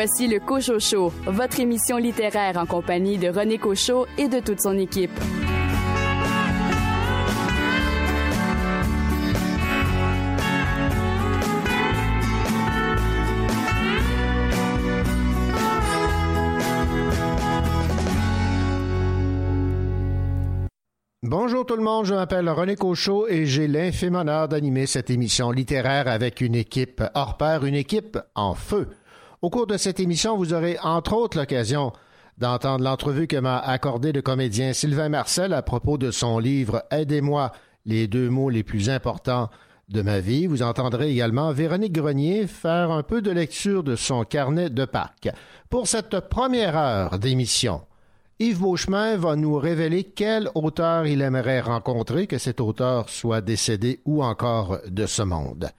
Voici le Cocho Show, votre émission littéraire en compagnie de René Cochot et de toute son équipe. Bonjour tout le monde, je m'appelle René Cochot et j'ai l'infime honneur d'animer cette émission littéraire avec une équipe hors pair, une équipe en feu. Au cours de cette émission, vous aurez entre autres l'occasion d'entendre l'entrevue que m'a accordé le comédien Sylvain Marcel à propos de son livre Aidez-moi, les deux mots les plus importants de ma vie. Vous entendrez également Véronique Grenier faire un peu de lecture de son carnet de Pâques. Pour cette première heure d'émission, Yves Beauchemin va nous révéler quel auteur il aimerait rencontrer, que cet auteur soit décédé ou encore de ce monde.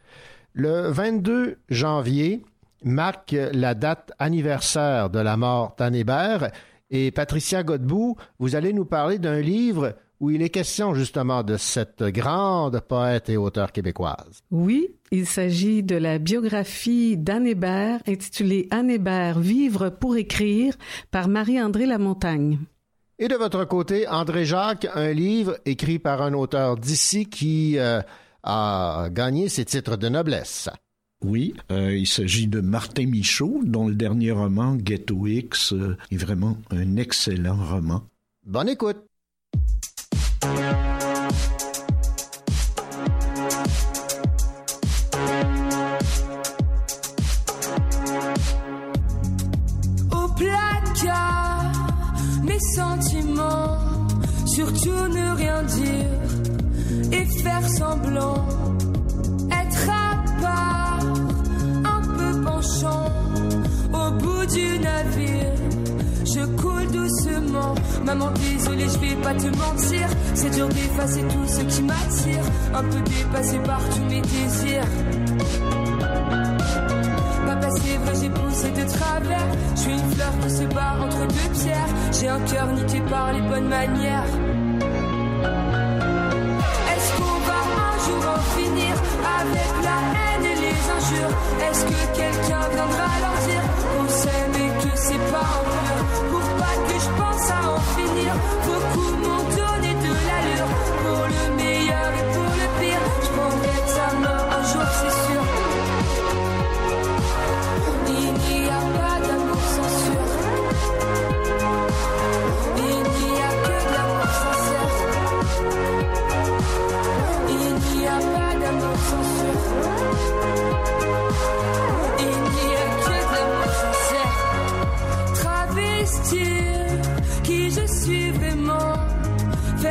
Le 22 janvier marque la date anniversaire de la mort d'Anne Hébert et Patricia Godbout, vous allez nous parler d'un livre où il est question justement de cette grande poète et auteure québécoise. Oui, il s'agit de la biographie d'Anne Hébert intitulée Anne Hébert, Vivre pour écrire par Marie-André Lamontagne. Et de votre côté, André Jacques, un livre écrit par un auteur d'ici qui euh, a gagné ses titres de noblesse. Oui, euh, il s'agit de Martin Michaud, dont le dernier roman, Ghetto X, euh, est vraiment un excellent roman. Bonne écoute. Au placard, mes sentiments, surtout ne rien dire et faire semblant, du navire. Je coule doucement, maman désolée, je vais pas te mentir. C'est dur d'effacer tout ce qui m'attire, un peu dépassé par tous mes désirs. Papa, c'est vrai, j'ai poussé de travers. Je suis une fleur qui se bat entre deux pierres. J'ai un cœur niqué par les bonnes manières. Est-ce qu'on va un jour en finir avec la haine et les injures? Est-ce que quelqu'un viendra leur dire et que c'est pas en pleurs Pour pas que je pense à en finir,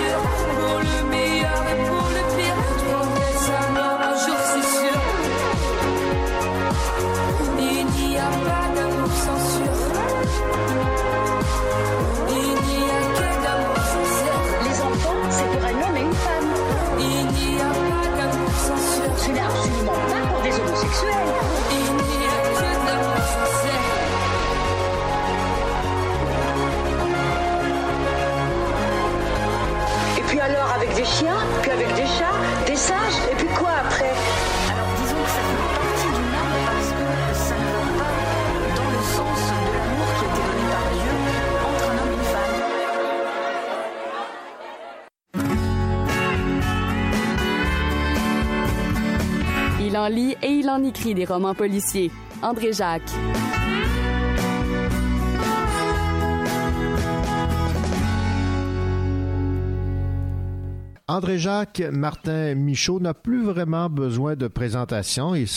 Pour le lit et il en écrit des romans policiers. André Jacques. André-Jacques Martin Michaud n'a plus vraiment besoin de présentation. Il,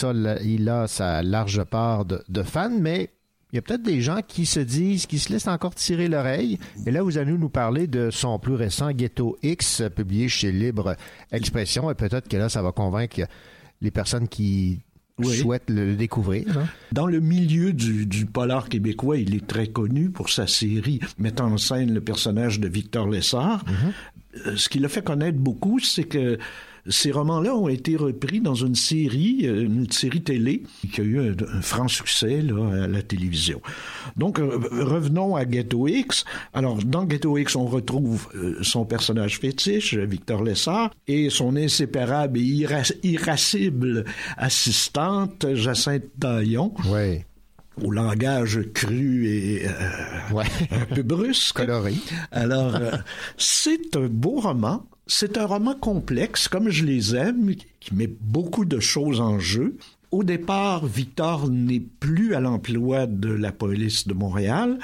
il a sa large part de, de fans, mais il y a peut-être des gens qui se disent, qui se laissent encore tirer l'oreille. Et là, vous allez nous parler de son plus récent Ghetto X, publié chez Libre Expression. Et peut-être que là, ça va convaincre les personnes qui Oui. souhaitent le découvrir. hein. Dans le milieu du, du polar québécois, il est très connu pour sa série mettant en scène le personnage de Victor Lessard. Euh, Ce qui l'a fait connaître beaucoup, c'est que ces romans-là ont été repris dans une série, euh, une série télé, qui a eu un, un franc succès là, à la télévision. Donc, euh, revenons à Ghetto X. Alors, dans Ghetto X, on retrouve euh, son personnage fétiche, Victor Lessard, et son inséparable et irascible assistante, Jacinthe Taillon Oui. au langage cru et euh, Ouais. un peu brusque. Coloré. Alors, euh, c'est un beau roman. C'est un roman complexe, comme je les aime, qui met beaucoup de choses en jeu. Au départ, Victor n'est plus à l'emploi de la police de Montréal.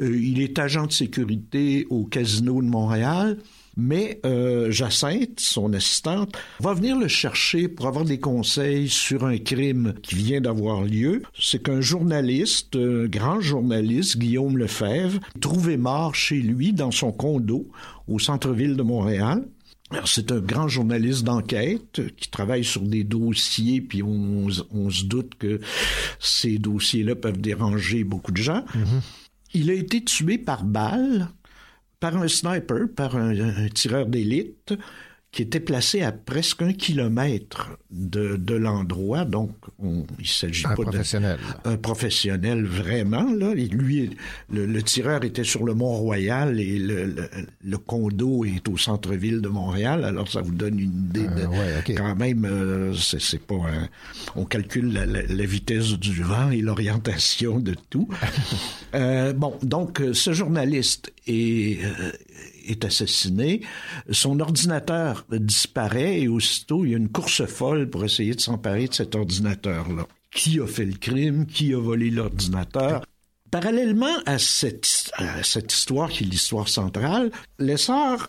Euh, il est agent de sécurité au casino de Montréal. Mais euh, Jacinthe, son assistante, va venir le chercher pour avoir des conseils sur un crime qui vient d'avoir lieu. C'est qu'un journaliste, un grand journaliste, Guillaume Lefebvre, trouvé mort chez lui dans son condo au centre-ville de Montréal. Alors, c'est un grand journaliste d'enquête qui travaille sur des dossiers, puis on, on se doute que ces dossiers-là peuvent déranger beaucoup de gens. Il a été tué par balle par un sniper, par un, un tireur d'élite qui était placé à presque un kilomètre de, de l'endroit. Donc, on, il s'agit pas professionnel. d'un professionnel vraiment. Là. Et lui, le, le tireur était sur le Mont-Royal et le, le, le condo est au centre-ville de Montréal. Alors, ça vous donne une idée de... Euh, ouais. Quand même, euh, c'est c'est pas un... On calcule la, la- la vitesse du vent et l'orientation de tout. Euh, bon, donc, ce journaliste est, est assassiné. Son ordinateur disparaît et aussitôt, il y a une course folle pour essayer de s'emparer de cet ordinateur-là. Qui a fait le crime? Qui a volé l'ordinateur? Parallèlement à cette, cette histoire qui est l'histoire centrale, Lessard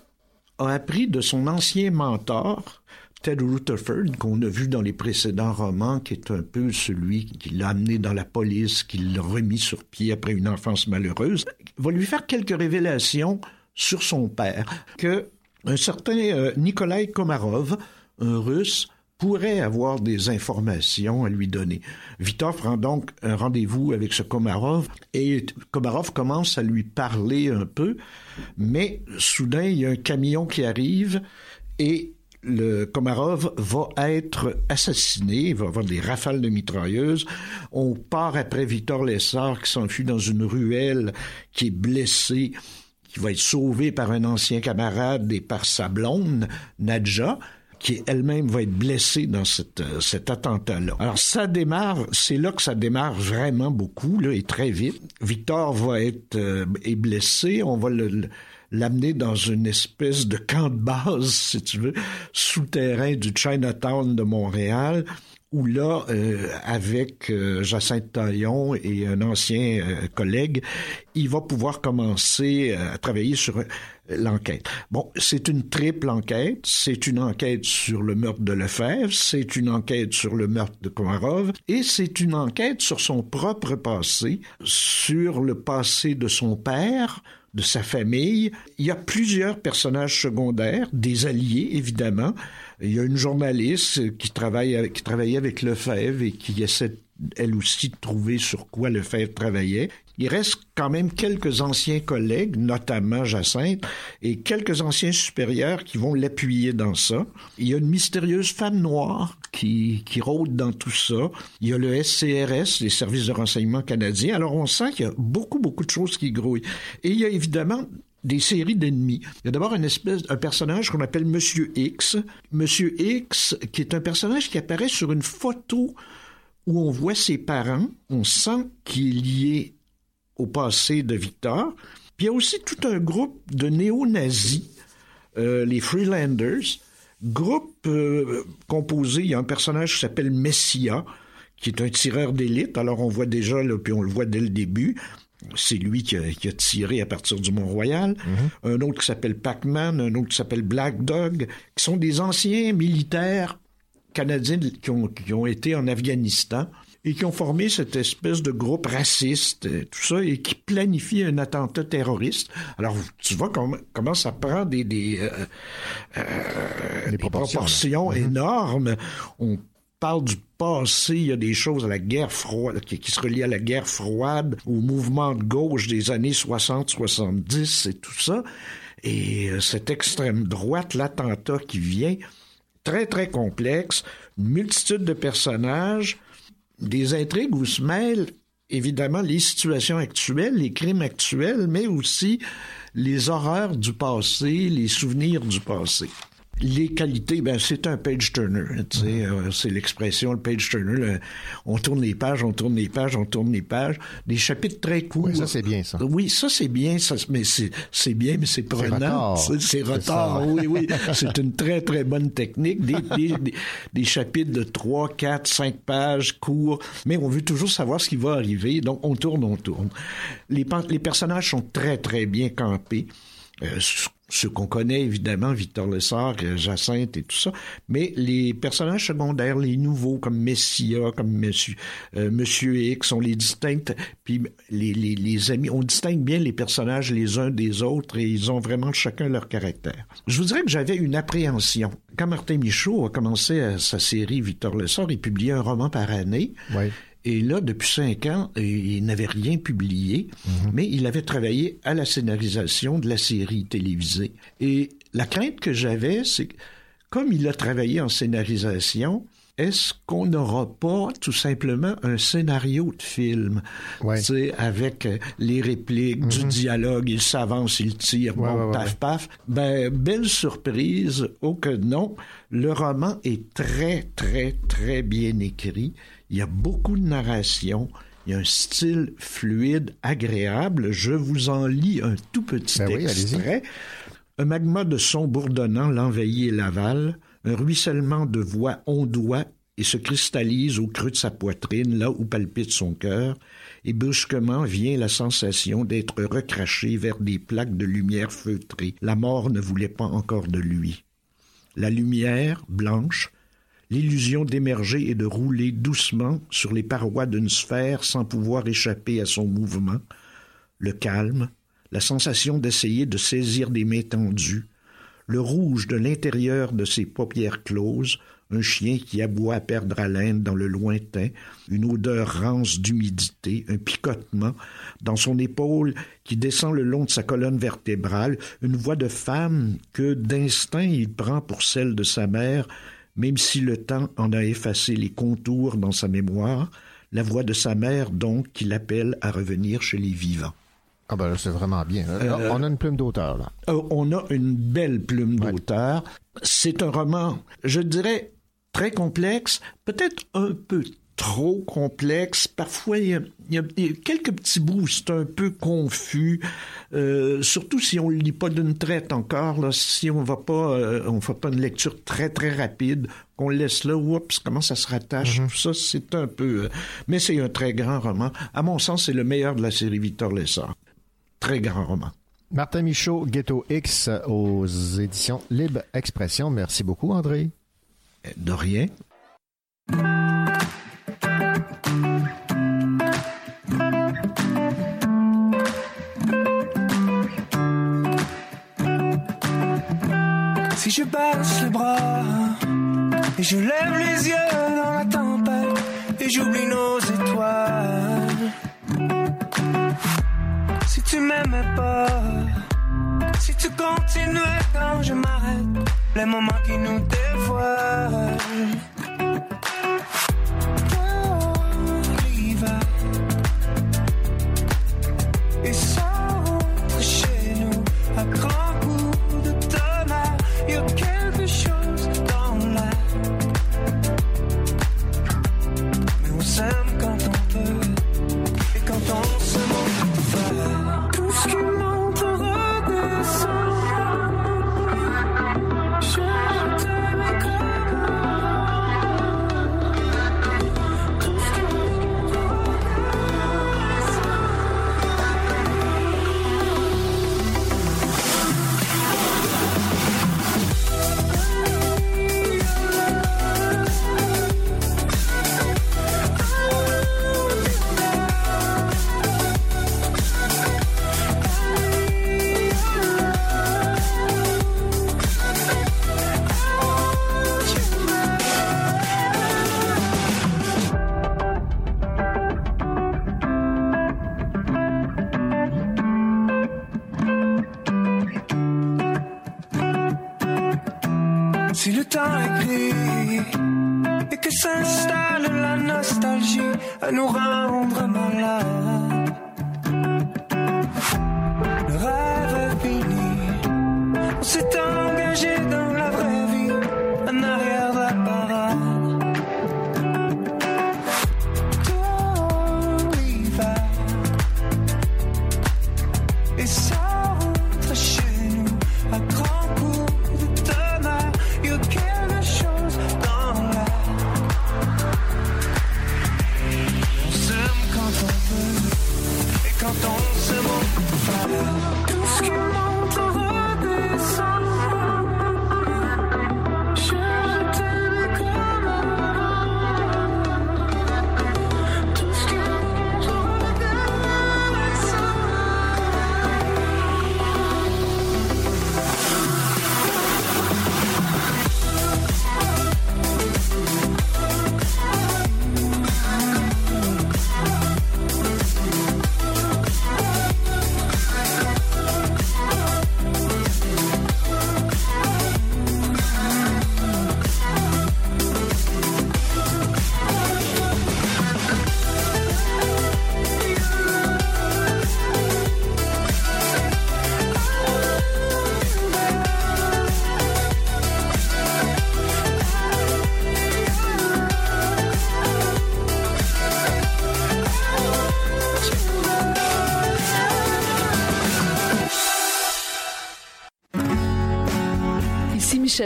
a appris de son ancien mentor, Ted Rutherford, qu'on a vu dans les précédents romans, qui est un peu celui qui l'a amené dans la police, qui l'a remis sur pied après une enfance malheureuse, va lui faire quelques révélations sur son père, que un certain euh, Nikolai Komarov, un russe, pourrait avoir des informations à lui donner. Victor prend donc un rendez-vous avec ce Komarov et Komarov commence à lui parler un peu, mais soudain il y a un camion qui arrive et le Komarov va être assassiné, il va avoir des rafales de mitrailleuses. On part après Victor Lessard qui s'enfuit dans une ruelle, qui est blessé, qui va être sauvé par un ancien camarade et par sa blonde, Nadja qui elle-même va être blessée dans euh, cet attentat-là. Alors ça démarre, c'est là que ça démarre vraiment beaucoup, là, et très vite. Victor va être euh, est blessé, on va l'amener dans une espèce de camp de base, si tu veux, souterrain du Chinatown de Montréal, où là, euh, avec euh, Jacinthe Taillon et un ancien euh, collègue, il va pouvoir commencer euh, à travailler sur l'enquête. Bon, c'est une triple enquête. C'est une enquête sur le meurtre de Lefebvre, c'est une enquête sur le meurtre de Komarov, et c'est une enquête sur son propre passé, sur le passé de son père, de sa famille. Il y a plusieurs personnages secondaires, des alliés évidemment. Il y a une journaliste qui travaille avec, qui travaillait avec Lefebvre et qui essaie elle aussi de trouver sur quoi Lefebvre travaillait. Il reste quand même quelques anciens collègues, notamment Jacinthe, et quelques anciens supérieurs qui vont l'appuyer dans ça. Il y a une mystérieuse femme noire qui, qui rôde dans tout ça. Il y a le SCRS, les services de renseignement canadiens. Alors on sent qu'il y a beaucoup, beaucoup de choses qui grouillent. Et il y a évidemment des séries d'ennemis. Il y a d'abord une espèce, un personnage qu'on appelle Monsieur X. Monsieur X, qui est un personnage qui apparaît sur une photo où on voit ses parents. On sent qu'il est lié au passé de Victor. Puis il y a aussi tout un groupe de néo-nazis, euh, les Freelanders, Groupe euh, composé, il y a un personnage qui s'appelle Messia, qui est un tireur d'élite. Alors on voit déjà, puis on le voit dès le début, c'est lui qui a, qui a tiré à partir du Mont-Royal. Un autre qui s'appelle Pac-Man, un autre qui s'appelle Black Dog, qui sont des anciens militaires canadiens qui ont, qui ont été en Afghanistan et qui ont formé cette espèce de groupe raciste, euh, tout ça, et qui planifie un attentat terroriste. Alors, tu vois comment, comment ça prend des, des, euh, euh, des proportions, proportions énormes. On parle du passé, il y a des choses à la guerre froide, qui, se relient à la guerre froide, au mouvement de gauche des années 60-70 et tout ça. Et euh, cette extrême droite, l'attentat qui vient, très très complexe, multitude de personnages, des intrigues où se mêlent évidemment les situations actuelles, les crimes actuels, mais aussi les horreurs du passé, les souvenirs du passé. Les qualités, ben c'est un page turner, tu sais, euh, c'est l'expression le page turner. le- on tourne les pages, on tourne les pages, on tourne les pages. Des chapitres très courts. Oui, ça, c'est bien, ça. Oui, ça c'est bien, ça, mais c'est bien, mais c'est prenant. retard. C'est- retard, ça. oui, oui. C'est une très, très bonne technique. Des, des, des, des chapitres de 3, 4, 5 pages courts, mais on veut toujours savoir ce qui va arriver, donc on tourne, on tourne. Les, les personnages sont très, très bien campés. Euh, ce- qu'on connaît, évidemment, Victor Lessard, euh, Jacinthe et tout ça, mais les personnages secondaires, les nouveaux, comme Messia, comme Monsieur, euh, Monsieur X, on les distingue, puis les, les, les amis, on distingue bien les personnages les uns des autres et ils ont vraiment chacun leur caractère. Je vous dirais que j'avais une appréhension. Quand Martin Michaud a commencé sa série Victor Lessard, il publiait un roman par année. Et là, depuis cinq ans, euh, il n'avait rien publié, mais il avait travaillé à la scénarisation de la série télévisée. Et la crainte que j'avais, c'est que comme il a travaillé en scénarisation, est-ce qu'on n'aura pas tout simplement un scénario de film, Ouais. tu sais, avec euh, les répliques, du dialogue, il s'avance, il tire, Ouais, bon, ouais, paf, paf. Ben, belle surprise, oh que non, le roman est très, très, très bien écrit. Il y a beaucoup de narration. Il y a un style fluide, agréable. Je vous en lis un tout petit Ben oui, extrait. Un magma de sons bourdonnant l'envahit et l'avale. Un ruissellement de voix ondoie et se cristallise au creux de sa poitrine, là où palpite son cœur. Et brusquement vient la sensation d'être recraché vers des plaques de lumière feutrée. La mort ne voulait pas encore de lui. La lumière, blanche, l'illusion d'émerger et de rouler doucement sur les parois d'une sphère sans pouvoir échapper à son mouvement, le calme, la sensation d'essayer de saisir des mains tendues, le rouge de l'intérieur de ses paupières closes, un chien qui aboie à perdre haleine dans le lointain, une odeur rance d'humidité, un picotement dans son épaule qui descend le long de sa colonne vertébrale, une voix de femme que d'instinct il prend pour celle de sa mère, même si le temps en a effacé les contours dans sa mémoire, la voix de sa mère donc qui l'appelle à revenir chez les vivants. Ah ben là, c'est vraiment bien. Là, Euh, on a une plume d'auteur, là. Euh, on a une belle plume d'auteur. C'est un roman, je dirais, très complexe, peut-être un peu trop complexe. Parfois, il y a, il y a- il y a quelques petits bouts, où c'est un peu confus. Euh, surtout si on ne lit pas d'une traite encore, là, si on va pas, euh, on fait pas une lecture très très rapide, qu'on laisse là, oups, comment ça se rattache, tout ça, c'est un peu. euh, mais c'est un très grand roman. À mon sens, c'est le meilleur de la série Victor Lessard. Très grand roman. Martin Michaud, Ghetto X aux éditions Libre Expression. Merci beaucoup, André. De rien. Si je baisse les bras et je lève les yeux dans la tempête et j'oublie nos étoiles. Tu m'aimais pas, si tu continuais quand je m'arrête, les moments qui nous dévoilent.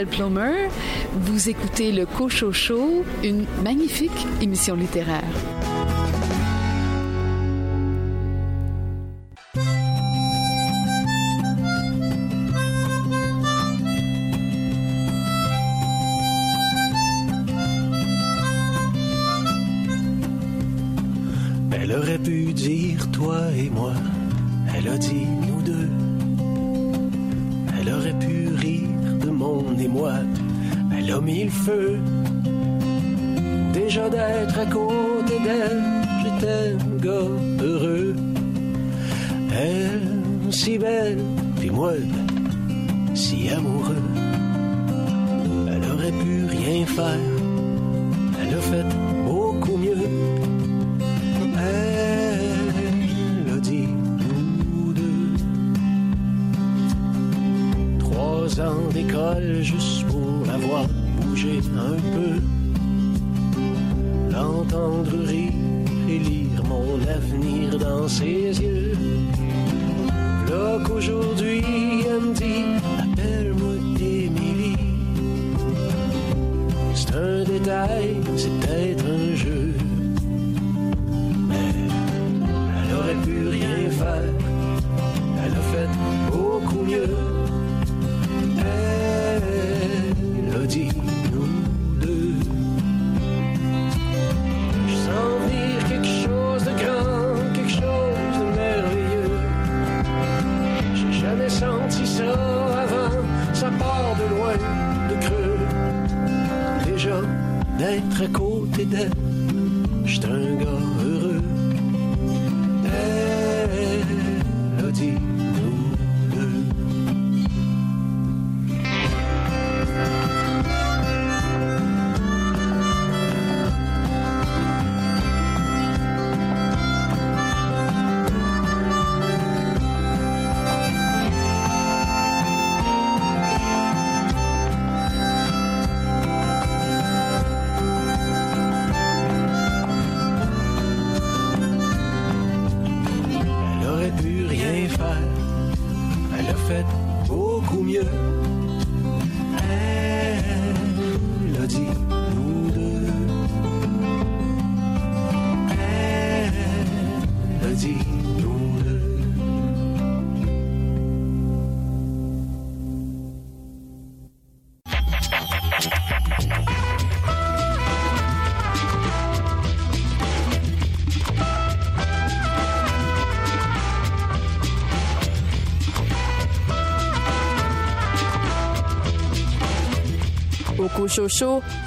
Plomer. Vous écoutez le Cocho Show, une magnifique émission littéraire. Elle aurait pu dire toi et moi, elle a dit nous deux. Elle aurait pu rire mon émoi, elle a mis le feu. Déjà d'être à côté d'elle, j'étais un gars heureux. Elle, si belle, puis moi, si amoureux. Elle aurait pu rien faire, elle a fait juste pour la voir bouger un peu, l'entendre rire et lire mon avenir dans ses yeux. Là elle me dit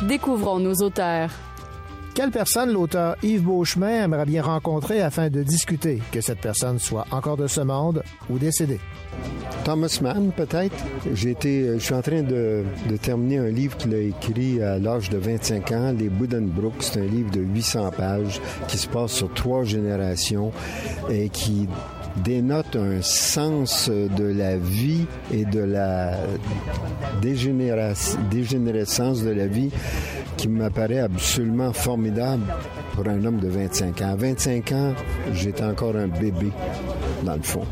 Découvrons nos auteurs. Quelle personne l'auteur Yves Beauchemin aimerait bien rencontrer afin de discuter, que cette personne soit encore de ce monde ou décédée? Thomas Mann, peut-être? Euh, je suis en train de, de terminer un livre qu'il a écrit à l'âge de 25 ans, Les Buddenbrooks. C'est un livre de 800 pages qui se passe sur trois générations et qui dénote un sens de la vie et de la dégénérescence de la vie qui m'apparaît absolument formidable pour un homme de 25 ans. À 25 ans, j'étais encore un bébé, dans le fond.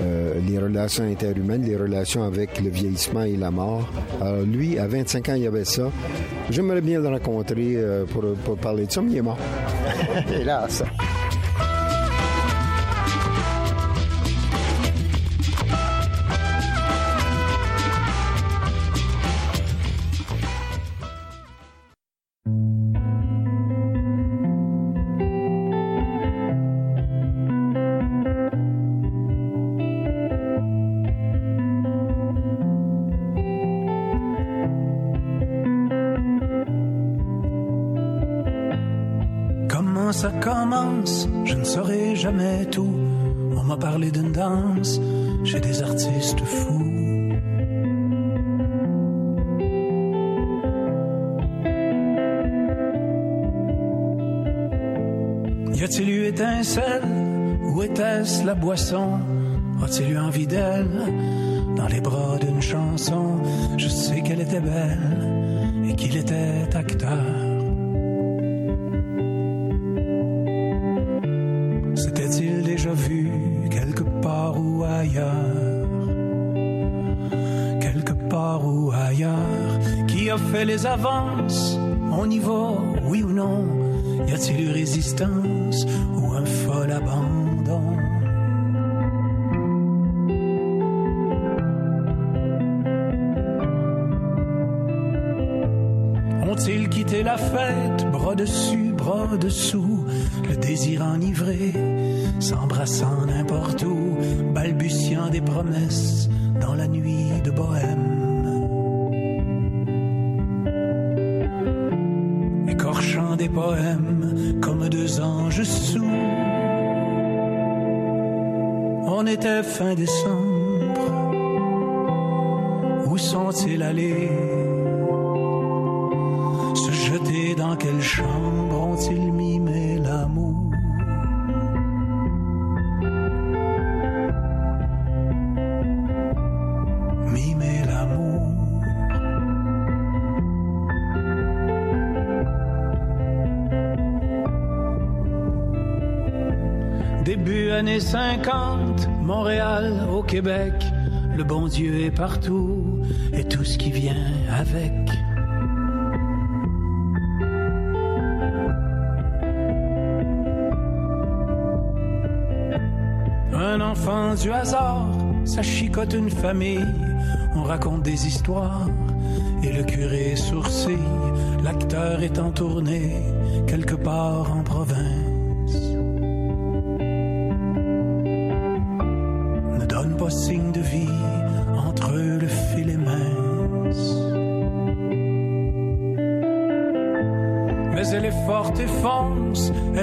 Euh, les relations interhumaines, les relations avec le vieillissement et la mort. Alors lui, à 25 ans, il y avait ça. J'aimerais bien le rencontrer euh, pour, pour parler de ça, mais il est mort. Hélas. Je ne saurai jamais tout. On m'a parlé d'une danse chez des artistes fous. Y a-t-il eu étincelle? Ou était-ce la boisson? A-t-il eu envie d'elle? Dans les bras d'une chanson Je sais qu'elle était belle et qu'il était acteur. Les avances. On y va, oui ou non? Y a-t-il eu résistance? Le bon Dieu est partout et tout ce qui vient avec. Un enfant du hasard, ça chicote une famille, on raconte des histoires et le curé sourcille, l'acteur est en tournée quelque part en province.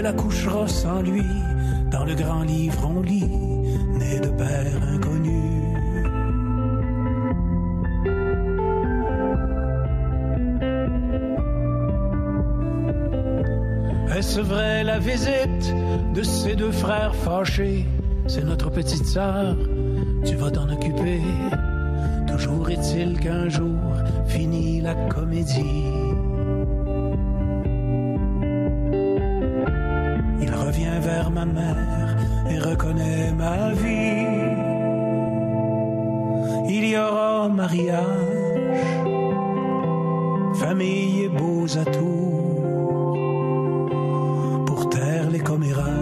Accouchera sans lui. Dans le grand livre on lit, né de père inconnu. Est-ce vrai la visite de ces deux frères fâchés? C'est notre petite sœur, tu vas t'en occuper. Toujours est-il qu'un jour finit la comédie. Taire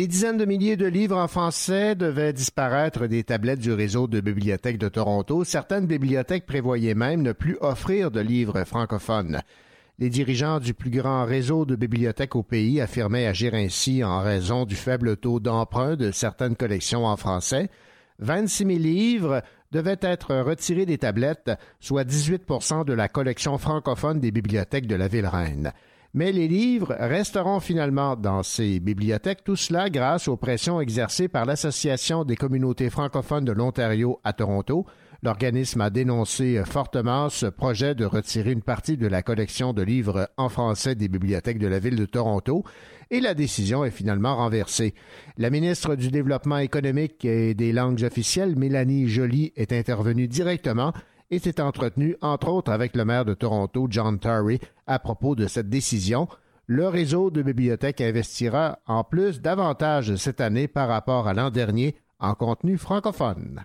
Des dizaines de milliers de livres en français devaient disparaître des tablettes du réseau de bibliothèques de Toronto. Certaines bibliothèques prévoyaient même ne plus offrir de livres francophones. Les dirigeants du plus grand réseau de bibliothèques au pays affirmaient agir ainsi en raison du faible taux d'emprunt de certaines collections en français. 26 000 livres devaient être retirés des tablettes, soit 18% de la collection francophone des bibliothèques de la ville-reine mais les livres resteront finalement dans ces bibliothèques, tout cela grâce aux pressions exercées par l'Association des communautés francophones de l'Ontario à Toronto. L'organisme a dénoncé fortement ce projet de retirer une partie de la collection de livres en français des bibliothèques de la ville de Toronto et la décision est finalement renversée. La ministre du Développement économique et des langues officielles, Mélanie Joly, est intervenue directement et s'est entretenu entre autres avec le maire de Toronto, John Terry, à propos de cette décision. Le réseau de bibliothèques investira en plus davantage cette année par rapport à l'an dernier en contenu francophone.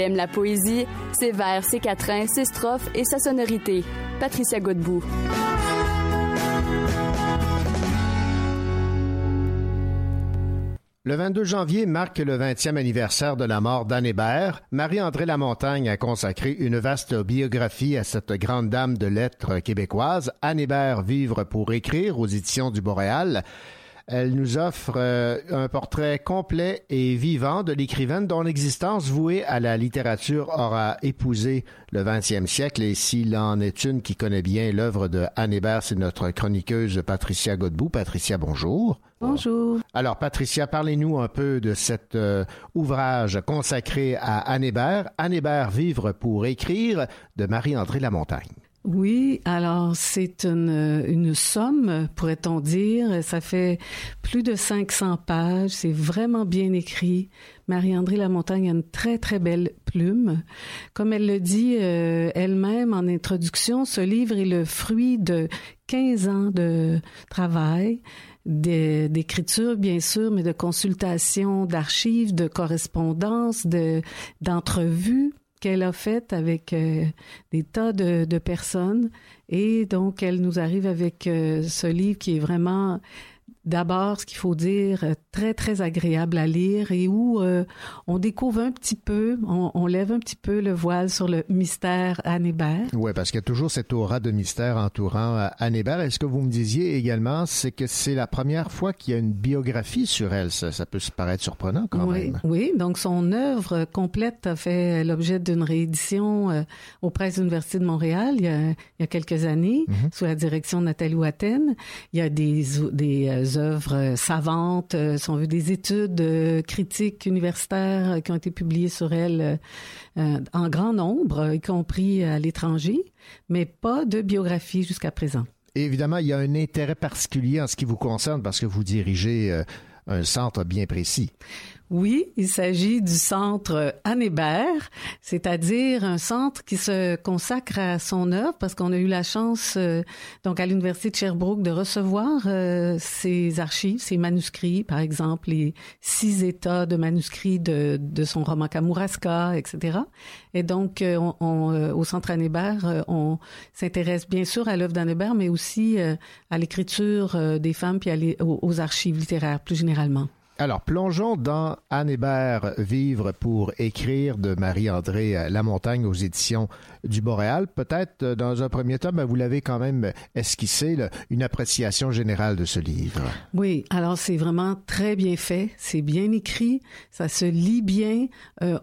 Elle aime la poésie, ses vers, ses quatrains, ses strophes et sa sonorité. Patricia Godbout. Le 22 janvier marque le 20e anniversaire de la mort d'Anne Hébert. Marie-André Lamontagne a consacré une vaste biographie à cette grande dame de lettres québécoise. Anne Hébert, Vivre pour écrire aux éditions du Boréal. Elle nous offre euh, un portrait complet et vivant de l'écrivaine dont l'existence vouée à la littérature aura épousé le 20e siècle. Et s'il en est une qui connaît bien l'œuvre de Anne Hébert, c'est notre chroniqueuse Patricia Godbout. Patricia, bonjour. Bonjour. Alors, Patricia, parlez-nous un peu de cet euh, ouvrage consacré à Anne Hébert, Anne Hébert, Vivre pour écrire, de Marie-André Lamontagne. Oui, alors c'est une, une somme, pourrait-on dire. Ça fait plus de 500 pages. C'est vraiment bien écrit. Marie-André Lamontagne a une très, très belle plume. Comme elle le dit euh, elle-même en introduction, ce livre est le fruit de 15 ans de travail d'écriture, bien sûr, mais de consultation d'archives, de correspondance, de d'entrevues qu'elle a faites avec euh, des tas de, de, personnes. Et donc, elle nous arrive avec euh, ce livre qui est vraiment d'abord, ce qu'il faut dire, euh, très, très agréable à lire et où euh, on découvre un petit peu, on, on, lève un petit peu le voile sur le mystère Anne Hébert. Oui, parce qu'il y a toujours cette aura de mystère entourant euh, Anne Hébert. Est-ce que vous me disiez également, c'est que c'est la première fois qu'il y a une biographie sur elle? Ça, ça peut se paraître surprenant quand oui, même. Oui, donc son œuvre complète a fait l'objet d'une réédition euh, aux presses de l'Université de Montréal il y a, il y a quelques années, mm -hmm. sous la direction de Nathalie Watten. Il y a des, des œuvres savantes, si on veut, des études critiques universitaires qui ont été publiées sur elle euh, en grand nombre, y compris à l'étranger, mais pas de biographie jusqu'à présent. Évidemment, il y a un intérêt particulier en ce qui vous concerne parce que vous dirigez euh, un centre bien précis. Oui, il s'agit du centre Anne Hébert, c'est-à-dire un centre qui se consacre à son œuvre parce qu'on a eu la chance, euh, donc à l'Université de Sherbrooke, de recevoir euh, ses archives, ses manuscrits, par exemple les six états de manuscrits de, de son roman Kamouraska, etc. Et donc, euh, on, on, au centre Anne Hébert, on s'intéresse bien sûr à l'œuvre d'Anne Hébert, mais aussi à l'écriture des femmes puis aux archives littéraires plus généralement. Alors, plongeons dans Anne Hébert, Vivre pour écrire de Marie-André Lamontagne aux éditions du Boréal. Peut-être, dans un premier temps, ben, vous l'avez quand même esquissé, une appréciation générale de ce livre. Oui, alors c'est vraiment très bien fait, c'est bien écrit, ça se lit bien. Euh,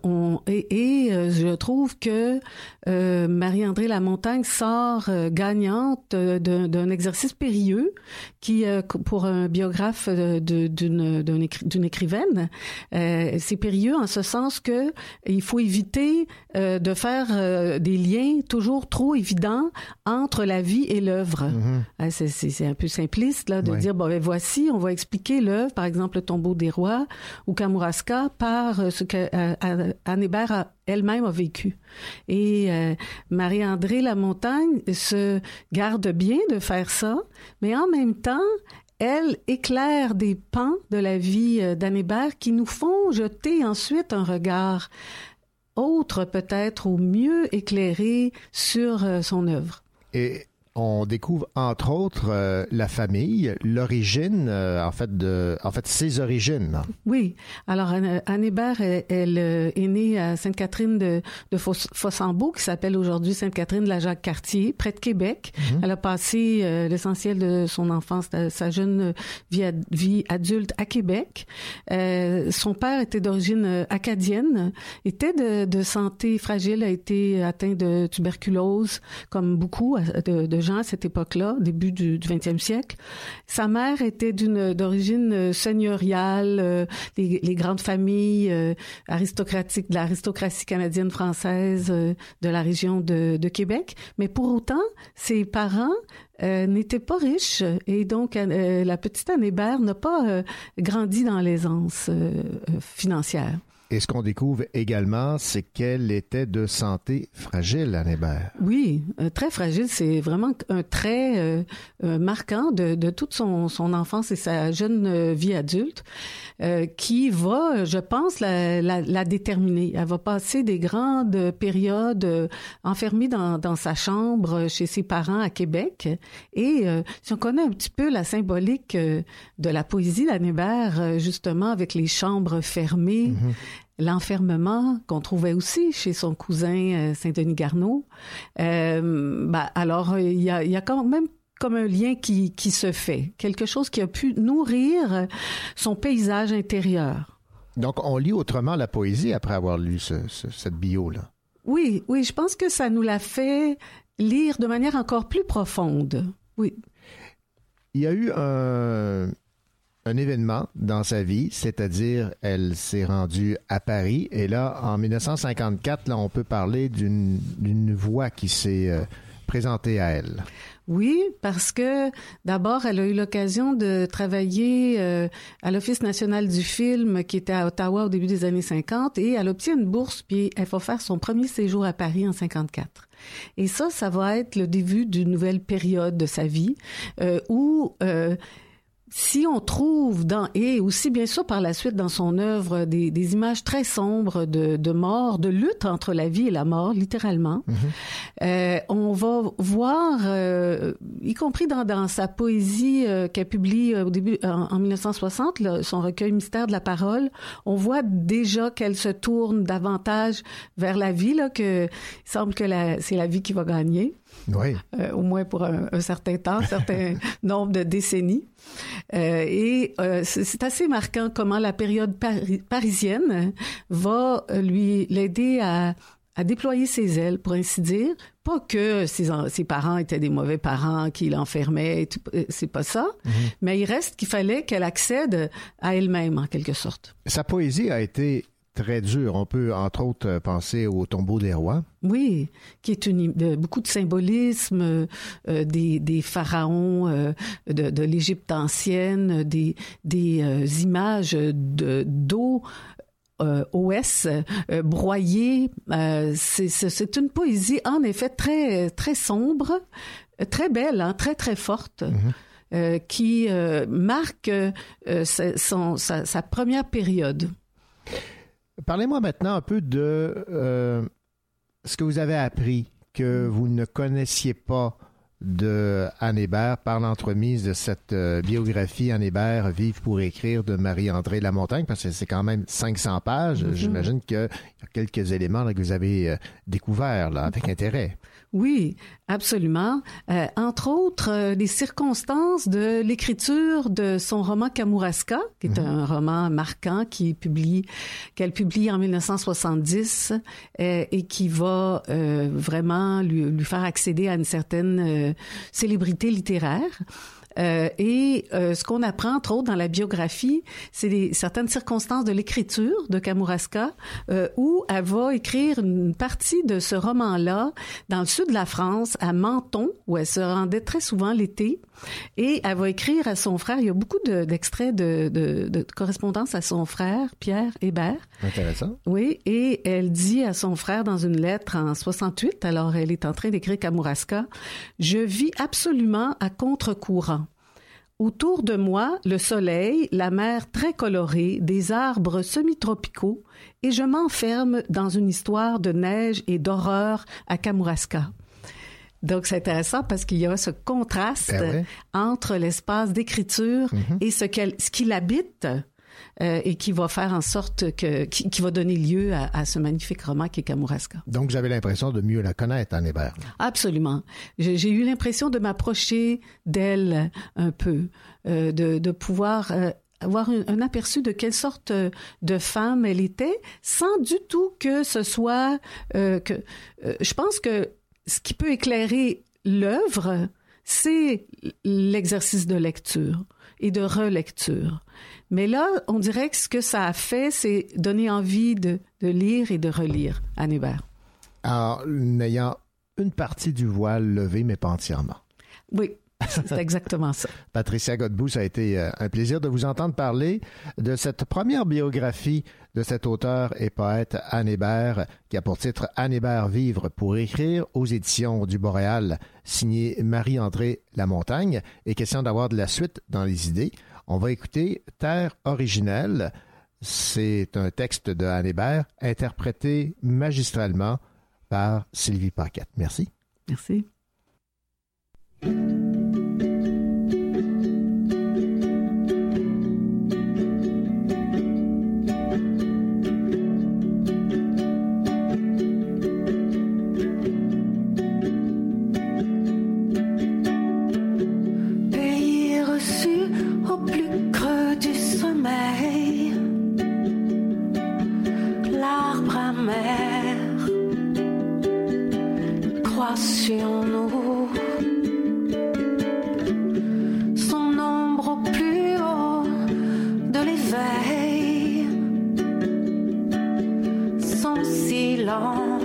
et, euh, je trouve que euh, Marie-André Lamontagne sort euh, gagnante d'un exercice périlleux qui, euh, pour un biographe d'une d'une écrivaine, euh, c'est périlleux en ce sens que il faut éviter euh, de faire euh, des liens toujours trop évidents entre la vie et l'œuvre. Mm -hmm. C'est un peu simpliste là de dire bon ben, voici, on va expliquer l'œuvre, par exemple le Tombeau des rois ou Kamouraska par ce que Anne Hébert a elle-même a vécu. Et euh, Marie-André Lamontagne se garde bien de faire ça, mais en même temps, elle éclaire des pans de la vie d'Anne Hébert qui nous font jeter ensuite un regard autre peut-être ou mieux éclairé sur son œuvre. On découvre entre autres euh, la famille, l'origine, euh, en fait de, en fait ses origines. Oui. Alors Anne Hébert, elle, elle, est née à Sainte-Catherine de, de Fossambeau, qui s'appelle aujourd'hui Sainte-Catherine de la Jacques-Cartier, près de Québec. -hmm. Elle a passé euh, l'essentiel de son enfance, sa jeune vie, ad, vie adulte à Québec. Euh, son père était d'origine acadienne, était de, de, santé fragile, a été atteint de tuberculose, comme beaucoup de, de à cette époque-là, début du, 20e siècle. Sa mère était d'origine seigneuriale, euh, les, grandes familles euh, aristocratiques de l'aristocratie canadienne française euh, de la région de, Québec. Mais pour autant, ses parents euh, n'étaient pas riches et donc euh, la petite Anne Hébert n'a pas euh, grandi dans l'aisance financière. Et ce qu'on découvre également, c'est qu'elle était de santé fragile, Anne Hébert. Oui, euh, très fragile. C'est vraiment un trait euh, euh, marquant de, de toute son, son enfance et sa jeune euh, vie adulte euh, qui va, je pense, la, la, la déterminer. Elle va passer des grandes périodes enfermée dans, dans sa chambre chez ses parents à Québec. Et euh, si on connaît un petit peu la symbolique de la poésie d'Anne Hébert, justement, avec les chambres fermées, l'enfermement qu'on trouvait aussi chez son cousin euh, Saint-Denis Garneau. Euh, bah, alors, il y a, il y a quand même comme un lien qui, qui se fait, quelque chose qui a pu nourrir son paysage intérieur. Donc, on lit autrement la poésie après avoir lu ce- ce- cette bio-là. Oui, oui, je pense que ça nous l'a fait lire de manière encore plus profonde. Oui. Il y a eu un, un événement dans sa vie, c'est-à-dire elle s'est rendue à Paris et là, en 1954, là, on peut parler d'une voix qui s'est euh, présentée à elle. Oui, parce que d'abord, elle a eu l'occasion de travailler euh, à l'Office national du film qui était à Ottawa au début des années 50 et elle obtient une bourse puis elle va faire son premier séjour à Paris en 54. Et ça, ça va être le début d'une nouvelle période de sa vie euh, où si on trouve dans et aussi bien sûr par la suite dans son œuvre des, des images très sombres de, de mort, de lutte entre la vie et la mort, littéralement, euh, on va voir, euh, y compris dans, dans sa poésie euh, qu'elle publie euh, au début en, en 1960, là, son recueil Mystère de la parole, on voit déjà qu'elle se tourne davantage vers la vie, là, que il semble que la- c'est la vie qui va gagner Oui. euh, au moins pour un, un certain temps, un certain nombre de décennies. Euh, et euh, c'est assez marquant comment la période pari- parisienne va lui l'aider à, à déployer ses ailes, pour ainsi dire. Pas que ses, en- ses parents étaient des mauvais parents qui l'enfermaient, et tout, euh, c'est pas ça. Mais il reste qu'il fallait qu'elle accède à elle-même, en quelque sorte. Sa poésie a été très dure. On peut, entre autres, penser au tombeau des rois. Oui, qui est une, de, beaucoup de symbolisme euh, des, des pharaons euh, de, de l'Égypte ancienne, des, des euh, images de d'eau. Euh, OS euh, broyée, euh, c'est une poésie en effet très très sombre, très belle, hein, très très forte, euh, qui marque sa- son- sa, sa première période. Parlez-moi maintenant un peu de euh, ce que vous avez appris que vous ne connaissiez pas de Anne Hébert par l'entremise de cette euh, biographie Anne Hébert Vive pour écrire de Marie-André Lamontagne parce que c'est quand même 500 pages. Mhm. J'imagine qu'il y a quelques éléments là, que vous avez euh, découverts avec intérêt. Oui, absolument. Euh, entre autres, euh, les circonstances de l'écriture de son roman Kamouraska, qui est un roman marquant qui publie, qu'elle publie en 1970 euh, et qui va euh, vraiment lui, lui faire accéder à une certaine euh, célébrité littéraire. Euh, et euh, ce qu'on apprend, entre autres, dans la biographie, c'est des- certaines circonstances de l'écriture de Kamouraska, euh, où elle va écrire une partie de ce roman-là dans le sud de la France, à Menton, où elle se rendait très souvent l'été. Et elle va écrire à son frère, il y a beaucoup de- d'extraits de, de, de correspondance à son frère, Pierre Hébert. Intéressant. Oui, et elle dit à son frère dans une lettre en 68, alors elle est en train d'écrire Kamouraska, Je vis absolument à contre-courant. Autour de moi, le soleil, la mer très colorée, des arbres semi-tropicaux, et je m'enferme dans une histoire de neige et d'horreur à Kamouraska. Donc, c'est intéressant parce qu'il y a ce contraste Ben ouais. entre l'espace d'écriture Mhm. et ce qu'elle, ce qui l'habite euh, et qui va faire en sorte que, qui, qui va donner lieu à, à ce magnifique roman qui est Kamouraska. Donc, j'avais l'impression de mieux la connaître, Anne Hébert. Absolument. J'ai eu l'impression de m'approcher d'elle un peu, euh, de, de pouvoir euh, avoir un, un aperçu de quelle sorte de femme elle était, sans du tout que ce soit que. je pense que ce qui peut éclairer l'œuvre, c'est l'exercice de lecture et de relecture. Mais là, on dirait que ce que ça a fait, c'est donner envie de, de lire et de relire Anne Hébert. En ayant une partie du voile levé, mais pas entièrement. Oui, C'est exactement ça. Patricia Godbout, ça a été euh, un plaisir de vous entendre parler de cette première biographie de cet auteur et poète Anne Hébert, qui a pour titre Anne Hébert Vivre pour écrire aux éditions du Boréal, signé Marie-André Lamontagne. Et question d'avoir de la suite dans les idées, on va écouter Terre originelle. C'est un texte de Anne interprété magistralement par Sylvie Paquette. Merci. Merci. Croît sur nous. Son ombre au plus haut de l'éveil, son silence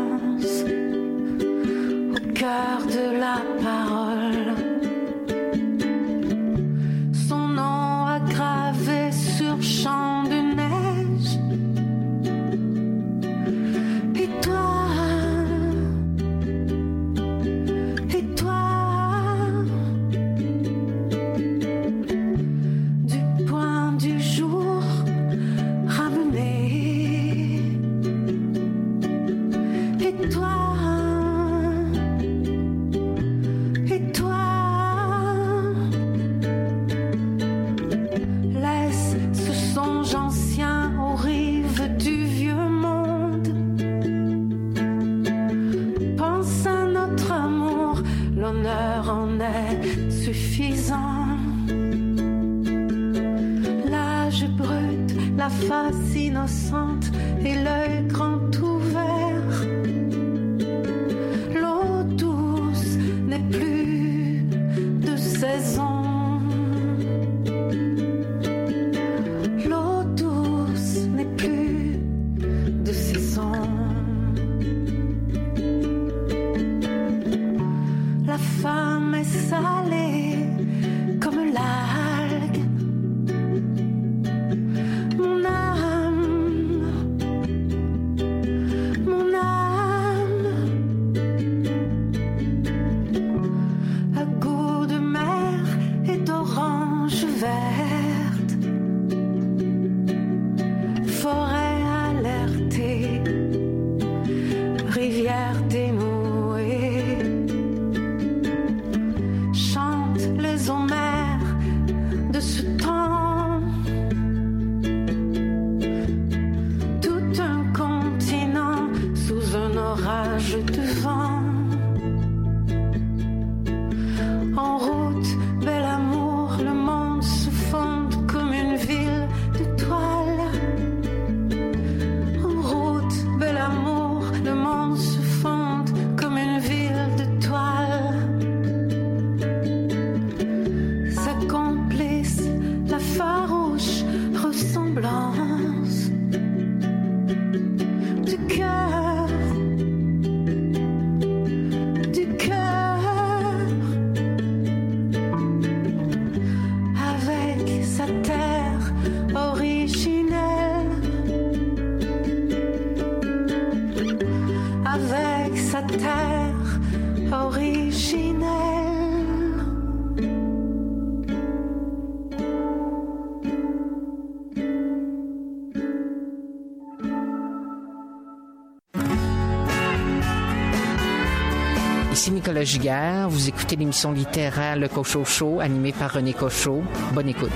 Vous écoutez l'émission littéraire Le Cochot Show animée par René Cochot. Bonne écoute.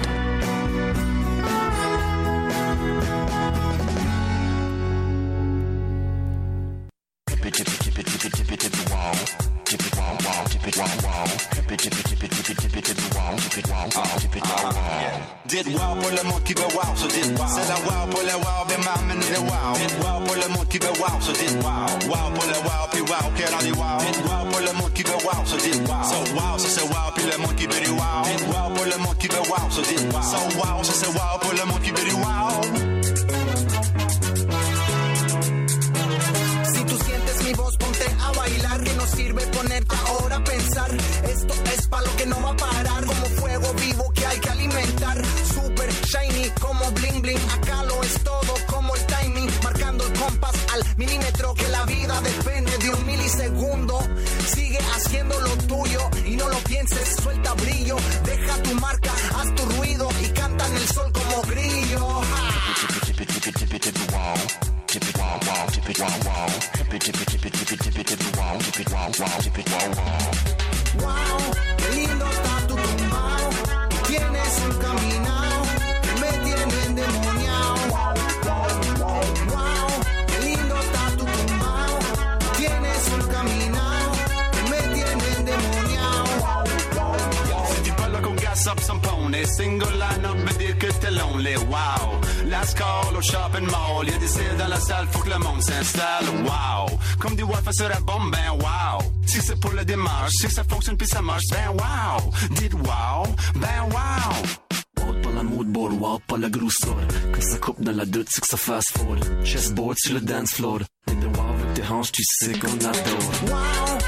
Up some pony, single line up veut dire que t'es lonely, wow. Last call au shopping mall, y'a des cils dans la salle, faut que le monde s'installe, wow. Comme des wifi sur la bombe, ben wow. Si c'est pour le démarche, si ça fonctionne puis ça marche, ben wow. Dites wow, ben wow. Pas la mood ball, wow, pas la grosseur. Quand ça coupe dans la doute, c'est que ça fast forward. Chessboard sur le dance floor. Et de wow avec tes hanches, tu sais qu'on adore. Wow,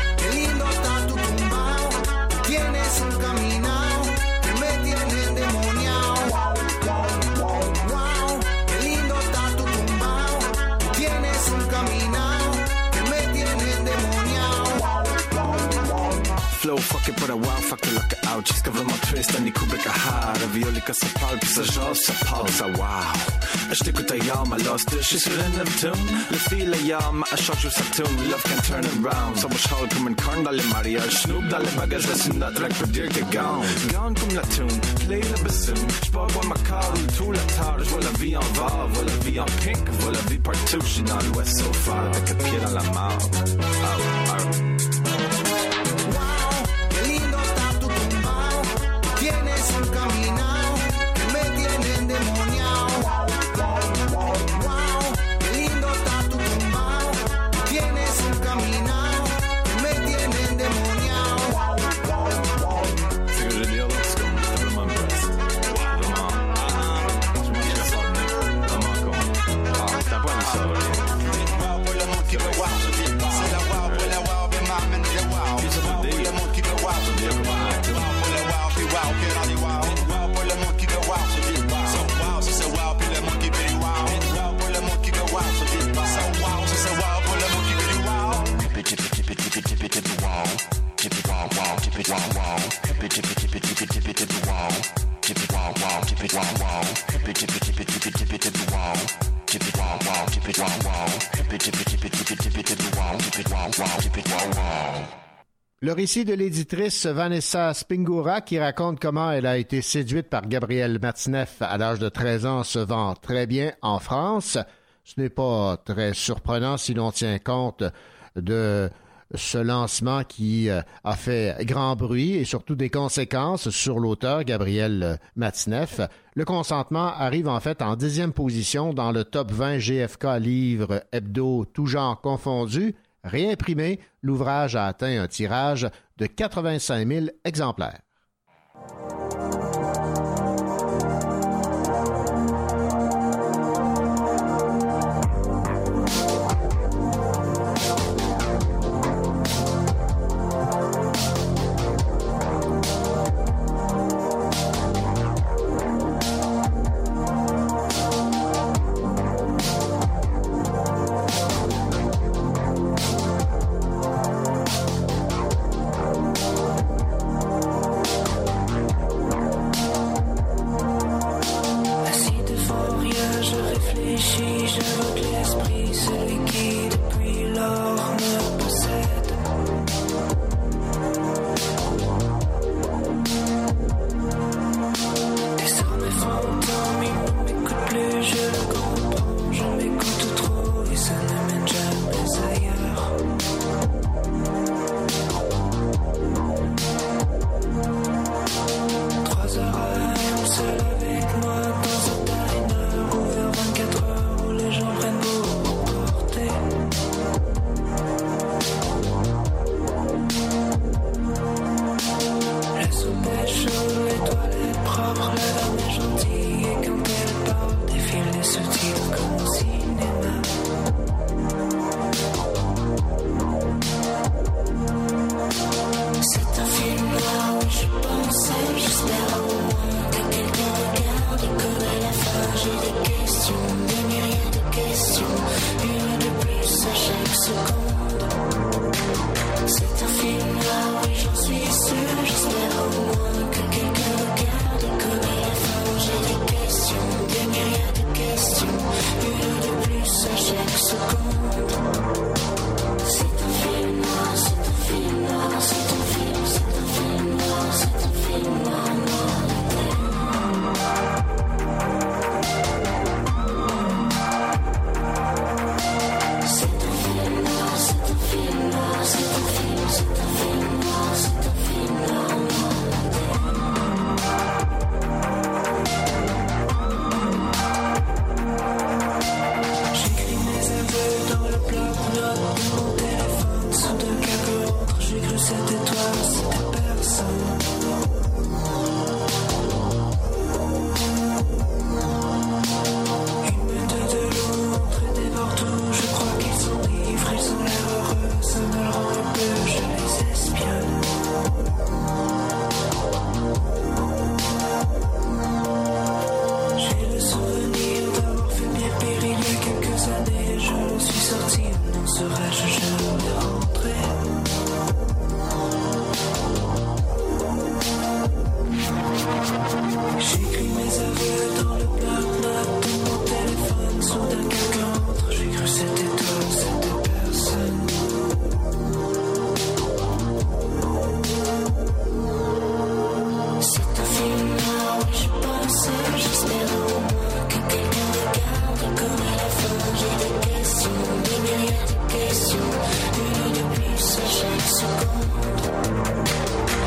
slow, fuck it, but I wow, fuck it, lock it out. Čiska vama twist, ani kubika hara, violika sa palpsa, so palsa, wow. A stick with the yama, lost the shit in them tune. Le feel a yama, a shot you satum, love can turn around. So much hall come in corn, dale Maria, snoop, dale bagas, listen, that track for dear to gown. Gone cum la tune, play the bassoon, spog wa macaru, tu la targe, voila vie en va, voila vie en pink, voila vie partout, je n'en so far, t'as capire la mort. Ah ouais. Oh. Le récit de l'éditrice Vanessa Spingora qui raconte comment elle a été séduite par Gabriel Matineff à l'âge de 13 ans se vend très bien en France. Ce n'est pas très surprenant si l'on tient compte de ce lancement qui euh, a fait grand bruit et surtout des conséquences sur l'auteur Gabriel Matineff. Le consentement arrive en fait en dixième position dans le top 20 GFK livres hebdo tout genre confondu. Réimprimé, l'ouvrage a atteint un tirage de 85 000 exemplaires.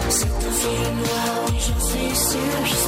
C'est un film noir, oui, j'en suis sûr.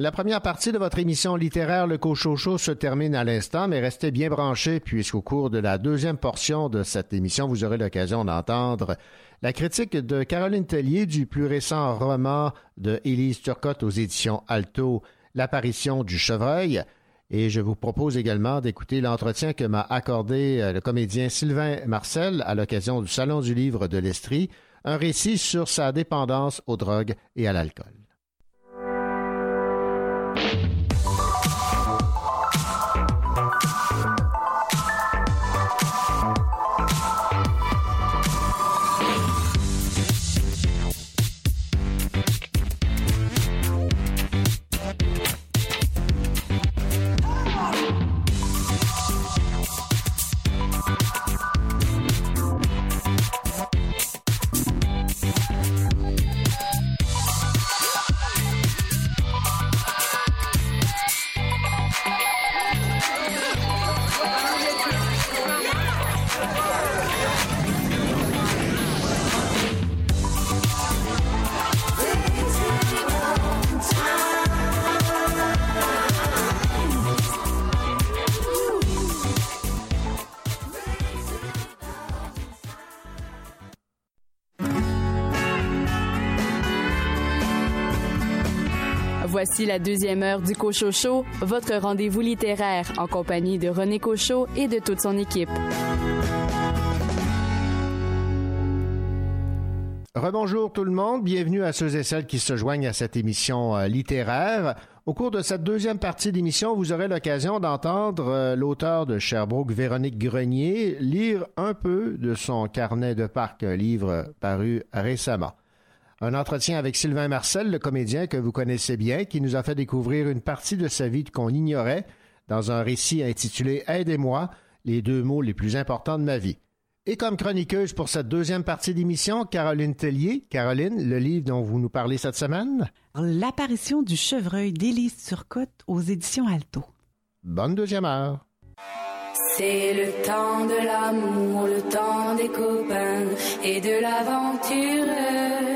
La première partie de votre émission littéraire Le Cochocho se termine à l'instant, mais restez bien branchés puisqu'au cours de la deuxième portion de cette émission, vous aurez l'occasion d'entendre la critique de Caroline Tellier du plus récent roman de Élise Turcotte aux éditions Alto, L'apparition du chevreuil. Et je vous propose également d'écouter l'entretien que m'a accordé euh, le comédien Sylvain Marcel à l'occasion du Salon du livre de l'Estrie, un récit sur sa dépendance aux drogues et à l'alcool. Voici la deuxième heure du Cochot Show, votre rendez-vous littéraire en compagnie de René Cochot et de toute son équipe. Rebonjour tout le monde, bienvenue à ceux et celles qui se joignent à cette émission euh, littéraire. Au cours de cette deuxième partie d'émission, vous aurez l'occasion d'entendre euh, l'auteur de Sherbrooke, Véronique Grenier, lire un peu de son carnet de parc, livre paru récemment. Un entretien avec Sylvain Marcel, le comédien que vous connaissez bien, qui nous a fait découvrir une partie de sa vie qu'on ignorait dans un récit intitulé Aidez-moi, les deux mots les plus importants de ma vie. Et comme chroniqueuse pour cette deuxième partie d'émission, Caroline Tellier. Caroline, le livre dont vous nous parlez cette semaine? L'apparition du chevreuil d'Élise Turcotte aux éditions Alto. Bonne deuxième heure. C'est le temps de l'amour, le temps des copains et de l'aventure.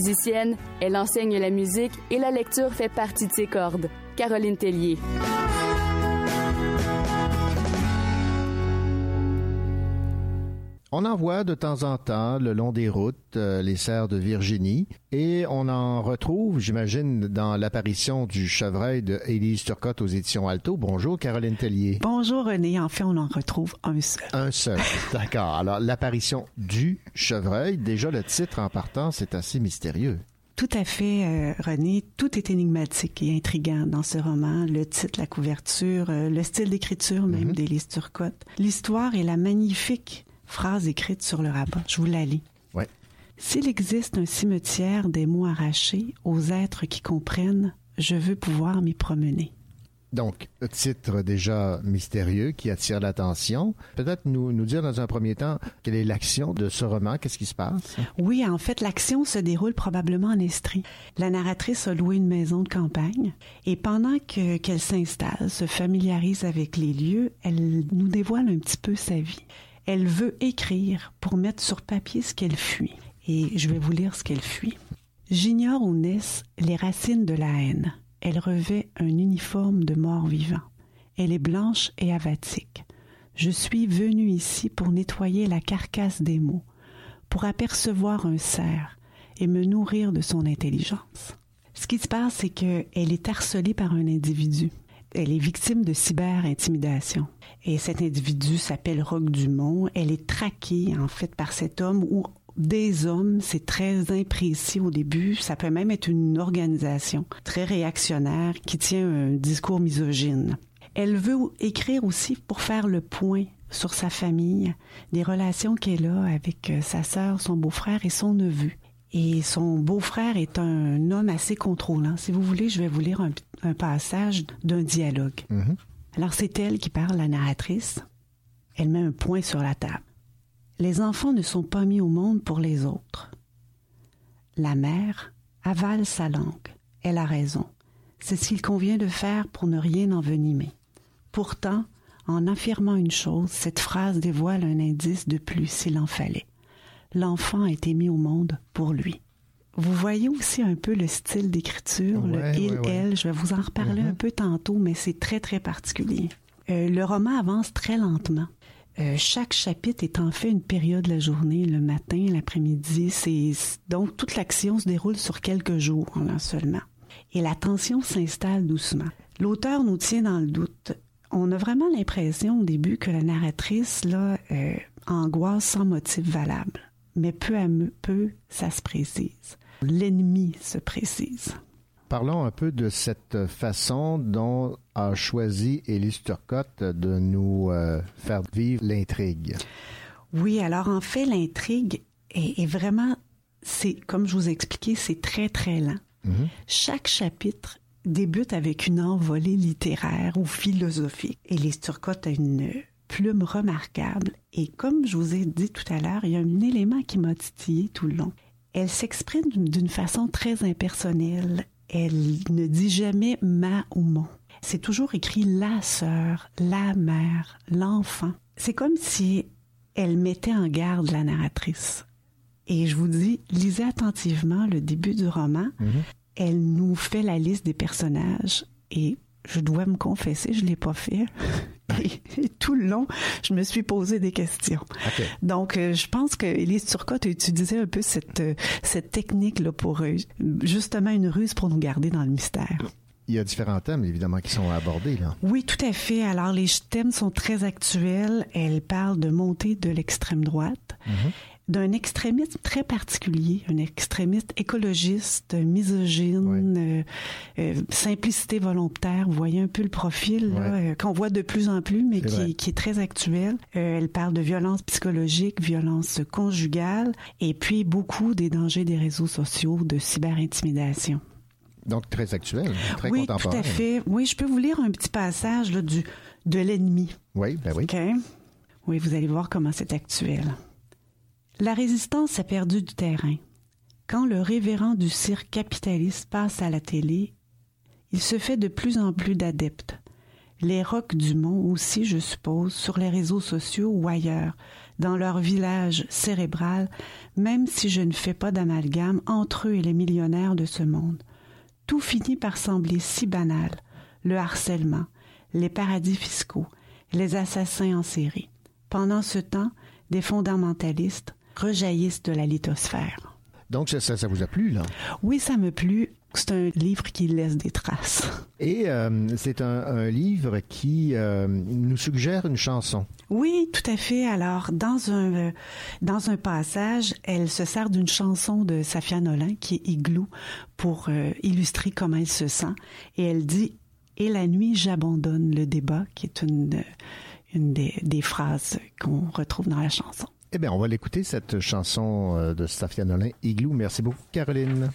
Musicienne, elle enseigne la musique et la lecture fait partie de ses cordes. Caroline Tellier. On en voit de temps en temps le long des routes euh, les serres de Virginie et on en retrouve, j'imagine, dans l'apparition du chevreuil de Élise Turcotte aux éditions Alto. Bonjour Caroline Tellier. Bonjour René, en fait on en retrouve un seul. Un seul, d'accord. Alors l'apparition du chevreuil, déjà le titre en partant, c'est assez mystérieux. Tout à fait, euh, René. Tout est énigmatique et intriguant dans ce roman. Le titre, la couverture, euh, le style d'écriture même d'Élise Turcotte. L'histoire et la magnifique phrase écrite sur le rabat. Je vous la lis. S'il existe un cimetière des mots arrachés aux êtres qui comprennent, je veux pouvoir m'y promener. Donc, titre déjà mystérieux qui attire l'attention. Peut-être nous, nous dire dans un premier temps quelle est l'action de ce roman, qu'est-ce qui se passe? Oui, en fait, l'action se déroule probablement en Estrie. La narratrice a loué une maison de campagne et pendant que qu'elle s'installe, se familiarise avec les lieux, elle nous dévoile un petit peu sa vie. Elle veut écrire pour mettre sur papier ce qu'elle fuit. Et je vais vous lire ce qu'elle fuit. J'ignore où naissent les racines de la haine. Elle revêt un uniforme de mort-vivant. Elle est blanche et avatique. Je suis venue ici pour nettoyer la carcasse des mots, pour apercevoir un cerf et me nourrir de son intelligence. Ce qui se passe, c'est qu'elle est harcelée par un individu. Elle est victime de cyber-intimidation. Et cet individu s'appelle Roque Dumont. Elle est traquée, en fait, par cet homme ou des hommes. C'est très imprécis au début. Ça peut même être une organisation très réactionnaire qui tient un discours misogyne. Elle veut écrire aussi pour faire le point sur sa famille, des relations qu'elle a avec euh, sa sœur, son beau-frère et son neveu. Et son beau-frère est un homme assez contrôlant. Si vous voulez, je vais vous lire un, un passage d'un dialogue. Alors c'est elle qui parle, la narratrice. Elle met un point sur la table. Les enfants ne sont pas mis au monde pour les autres. La mère avale sa langue. Elle a raison. C'est ce qu'il convient de faire pour ne rien envenimer. Pourtant, en affirmant une chose, cette phrase dévoile un indice de plus s'il en fallait. L'enfant a été mis au monde pour lui. Vous voyez aussi un peu le style d'écriture, Ouais, le il, ouais, ouais. elle. Je vais vous en reparler un peu tantôt, mais c'est très, très particulier. Euh, le roman avance très lentement. Euh, chaque chapitre est en fait une période de la journée, le matin, l'après-midi. Donc toute l'action se déroule sur quelques jours là, seulement. Et la tension s'installe doucement. L'auteur nous tient dans le doute. On a vraiment l'impression au début que la narratrice là euh, angoisse sans motif valable, mais peu à peu ça se précise. L'ennemi se précise. Parlons un peu de cette façon dont a choisi Élise Turcotte de nous euh, faire vivre l'intrigue. Oui, alors en fait, l'intrigue est, est vraiment, c'est comme je vous ai expliqué, c'est très très lent. Chaque chapitre débute avec une envolée littéraire ou philosophique. Élise Turcotte a une plume remarquable et comme je vous ai dit tout à l'heure, il y a un élément qui m'a titillé tout le long. Elle s'exprime d'une façon très impersonnelle. Elle ne dit jamais ma ou mon. C'est toujours écrit la sœur, la mère, l'enfant. C'est comme si elle mettait en garde la narratrice. Et je vous dis, lisez attentivement le début du roman. Elle nous fait la liste des personnages et je dois me confesser, je l'ai pas fait. Et, tout le long, je me suis posé des questions. Donc, euh, je pense que Élise Turcotte a utilisé un peu cette, euh, cette technique-là pour euh, justement une ruse pour nous garder dans le mystère. Il y a différents thèmes, évidemment, qui sont abordés. Là. Oui, tout à fait. Alors, les thèmes sont très actuels. Elle parle de montée de l'extrême droite, d'un extrémisme très particulier, un extrémiste écologiste, misogyne, euh, euh, simplicité volontaire. Vous voyez un peu le profil euh, qu'on voit de plus en plus, mais qui, qui est très actuel. Elle parle de violence psychologique, violence conjugale, et puis beaucoup des dangers des réseaux sociaux, de cyberintimidation. Donc, très actuel, très oui, tout contemporain. à fait. Oui, je peux vous lire un petit passage là, du, de l'ennemi. Oui, ben oui. OK? Oui, vous allez voir comment c'est actuel. La résistance a perdu du terrain. Quand le révérend du cirque capitaliste passe à la télé, il se fait de plus en plus d'adeptes. Les rocs du Mont aussi, je suppose, sur les réseaux sociaux ou ailleurs, dans leur village cérébral, même si je ne fais pas d'amalgame entre eux et les millionnaires de ce monde. Tout finit par sembler si banal. Le harcèlement, les paradis fiscaux, les assassins en série. Pendant ce temps, des fondamentalistes rejaillissent de la lithosphère. Donc, ça, ça, ça vous a plu, là? Oui, ça me plut. C'est un livre qui laisse des traces. Et euh, c'est un, un livre qui euh, nous suggère une chanson. Oui, tout à fait. Alors, dans un, euh, dans un passage, elle se sert d'une chanson de Safia Nolin, qui est Igloo, pour illustrer comment elle se sent. Et elle dit « Et la nuit, j'abandonne le débat », qui est une, une des, des phrases qu'on retrouve dans la chanson. Eh bien, on va l'écouter, cette chanson euh, de Safia Nolin, Igloo. Merci beaucoup, Caroline.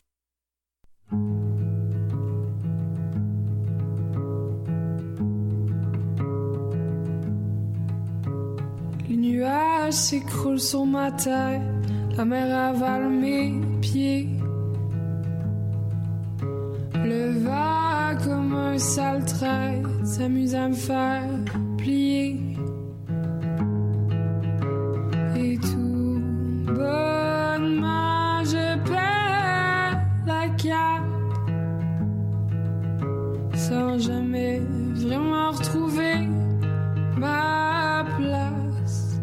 Les nuages s'écroulent sur ma tête, la mer avale mes pieds. Le vent comme un sale trait s'amuse à me faire plier. Et tout bonnement je perds la carte sans jamais vraiment retrouver ma place.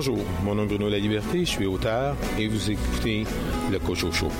Bonjour, mon nom est Bruno La Liberté, je suis auteur et vous écoutez Le Cocho Show.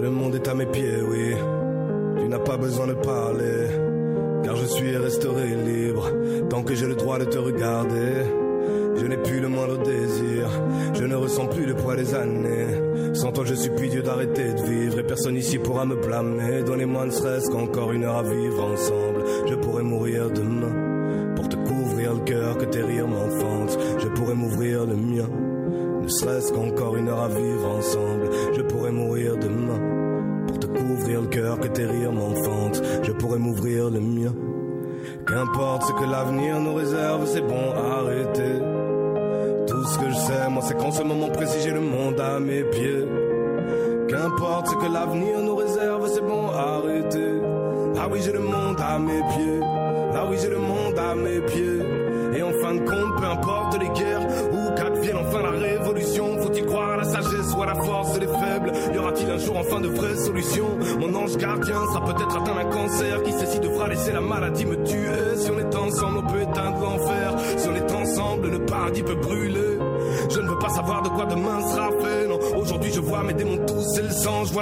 le monde est à mes pieds, oui. Tu n'as pas besoin de parler, car je suis restauré libre, tant que j'ai le droit de te regarder. Je n'ai plus le moindre désir, je ne ressens plus le poids des années. Sans toi, je supplie Dieu d'arrêter de vivre, et personne ici pourra me blâmer. Donnez-moi ne serait-ce qu'encore une heure à vivre ensemble, je pourrais mourir demain. l'avenir nous réserve, c'est bon, arrêtez. Tout ce que je sais, moi, c'est qu'en ce moment précis, j'ai le monde à mes pieds. Qu'importe ce que l'avenir nous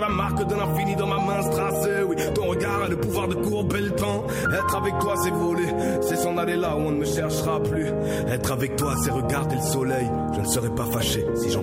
la marque de l'infini dans ma main tracée. Oui, ton regard a le pouvoir de courber le temps. Être avec toi, c'est voler. C'est s'en aller là où on ne me cherchera plus. Être avec toi, c'est regarder le soleil. Je ne serai pas fâché si j'en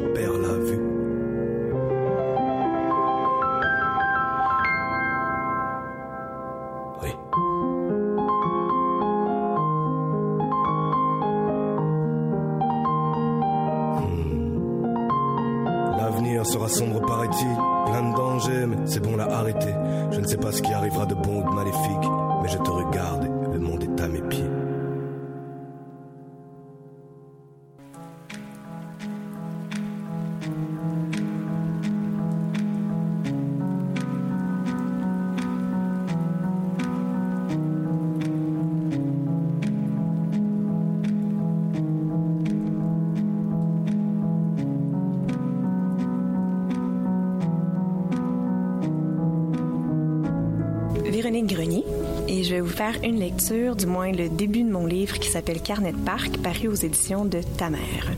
une lecture, du moins le début de mon livre qui s'appelle Carnet de parc, paru aux éditions de Ta mère.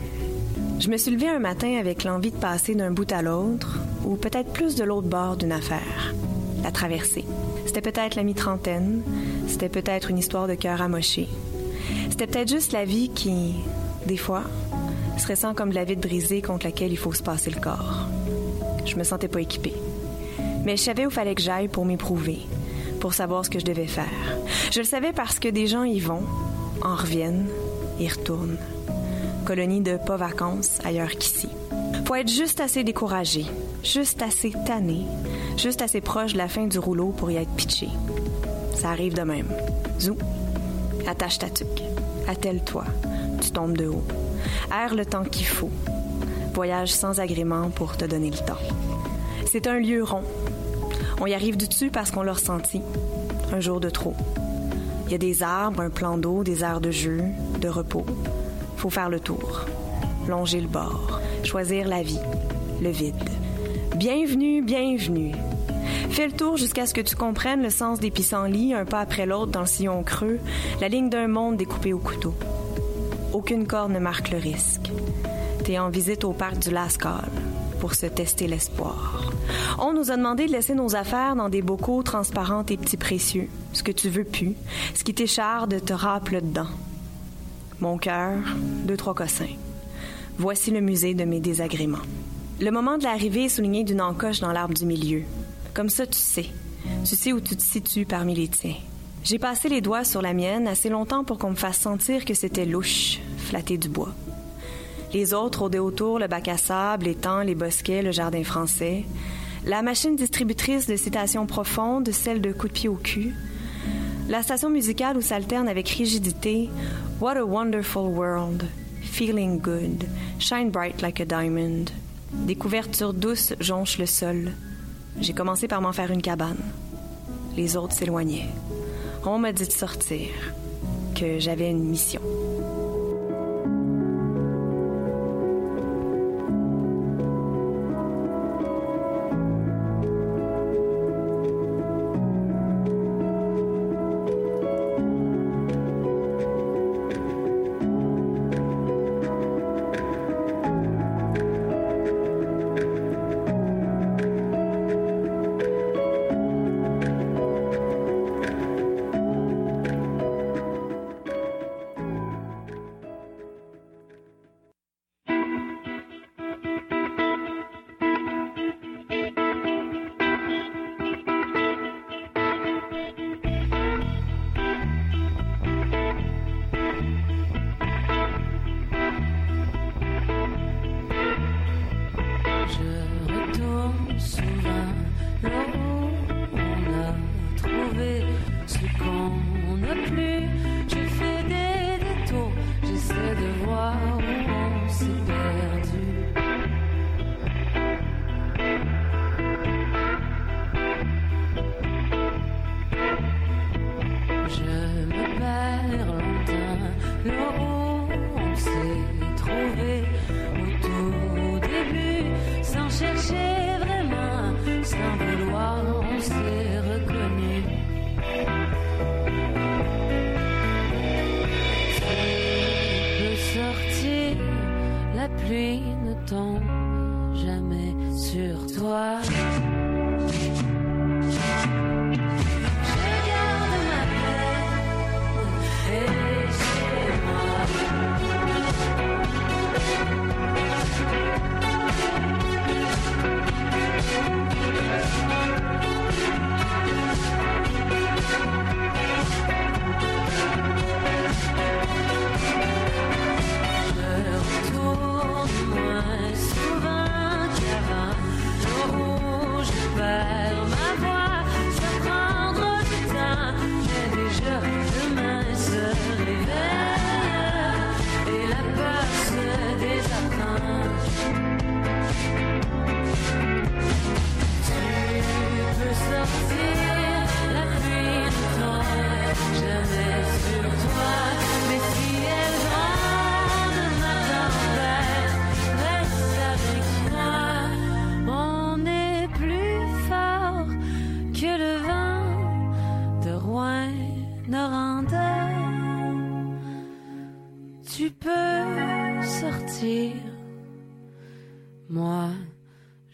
Je me suis levée un matin avec l'envie de passer d'un bout à l'autre, ou peut-être plus de l'autre bord d'une affaire. La traversée. C'était peut-être la mi-trentaine, c'était peut-être une histoire de cœur amoché. C'était peut-être juste la vie qui, des fois, se ressent comme de la vitre brisée contre laquelle il faut se passer le corps. Je me sentais pas équipée. Mais je savais où fallait que j'aille pour m'éprouver, pour savoir ce que je devais faire. Je le savais parce que des gens y vont, en reviennent, y retournent. Colonie de pas vacances ailleurs qu'ici. Faut être juste assez découragé, juste assez tanné, juste assez proche de la fin du rouleau pour y être pitché. Ça arrive de même. Zou, attache ta tuque, attelle-toi, tu tombes de haut. Erre le temps qu'il faut. Voyage sans agrément pour te donner le temps. C'est un lieu rond. On y arrive du dessus parce qu'on l'a ressenti. Un jour de trop. Il y a des arbres, un plan d'eau, des aires de jeu, de repos. Faut faire le tour. Longer le bord. Choisir la vie. Le vide. Bienvenue, bienvenue. Fais le tour jusqu'à ce que tu comprennes le sens des pissenlits, un pas après l'autre dans le sillon creux, la ligne d'un monde découpé au couteau. Aucune corde ne marque le risque. T'es en visite au parc du Lascaux pour se tester l'espoir. On nous a demandé de laisser nos affaires dans des bocaux transparents et petits précieux. Ce que tu veux plus, ce qui t'écharde te râpe dedans. Mon cœur, deux, trois cossins. Voici le musée de mes désagréments. Le moment de l'arrivée est souligné d'une encoche dans l'arbre du milieu. Comme ça, tu sais. Tu sais où tu te situes parmi les tiens. J'ai passé les doigts sur la mienne assez longtemps pour qu'on me fasse sentir que c'était louche, flatter du bois. Les autres rôdaient autour le bac à sable, l'étang, les bosquets, le jardin français. La machine distributrice de citations profondes, celle de coups de pied au cul. La station musicale où s'alterne avec rigidité What a wonderful world, feeling good, shine bright like a diamond. Des couvertures douces jonchent le sol. J'ai commencé par m'en faire une cabane. Les autres s'éloignaient. On m'a dit de sortir, que j'avais une mission.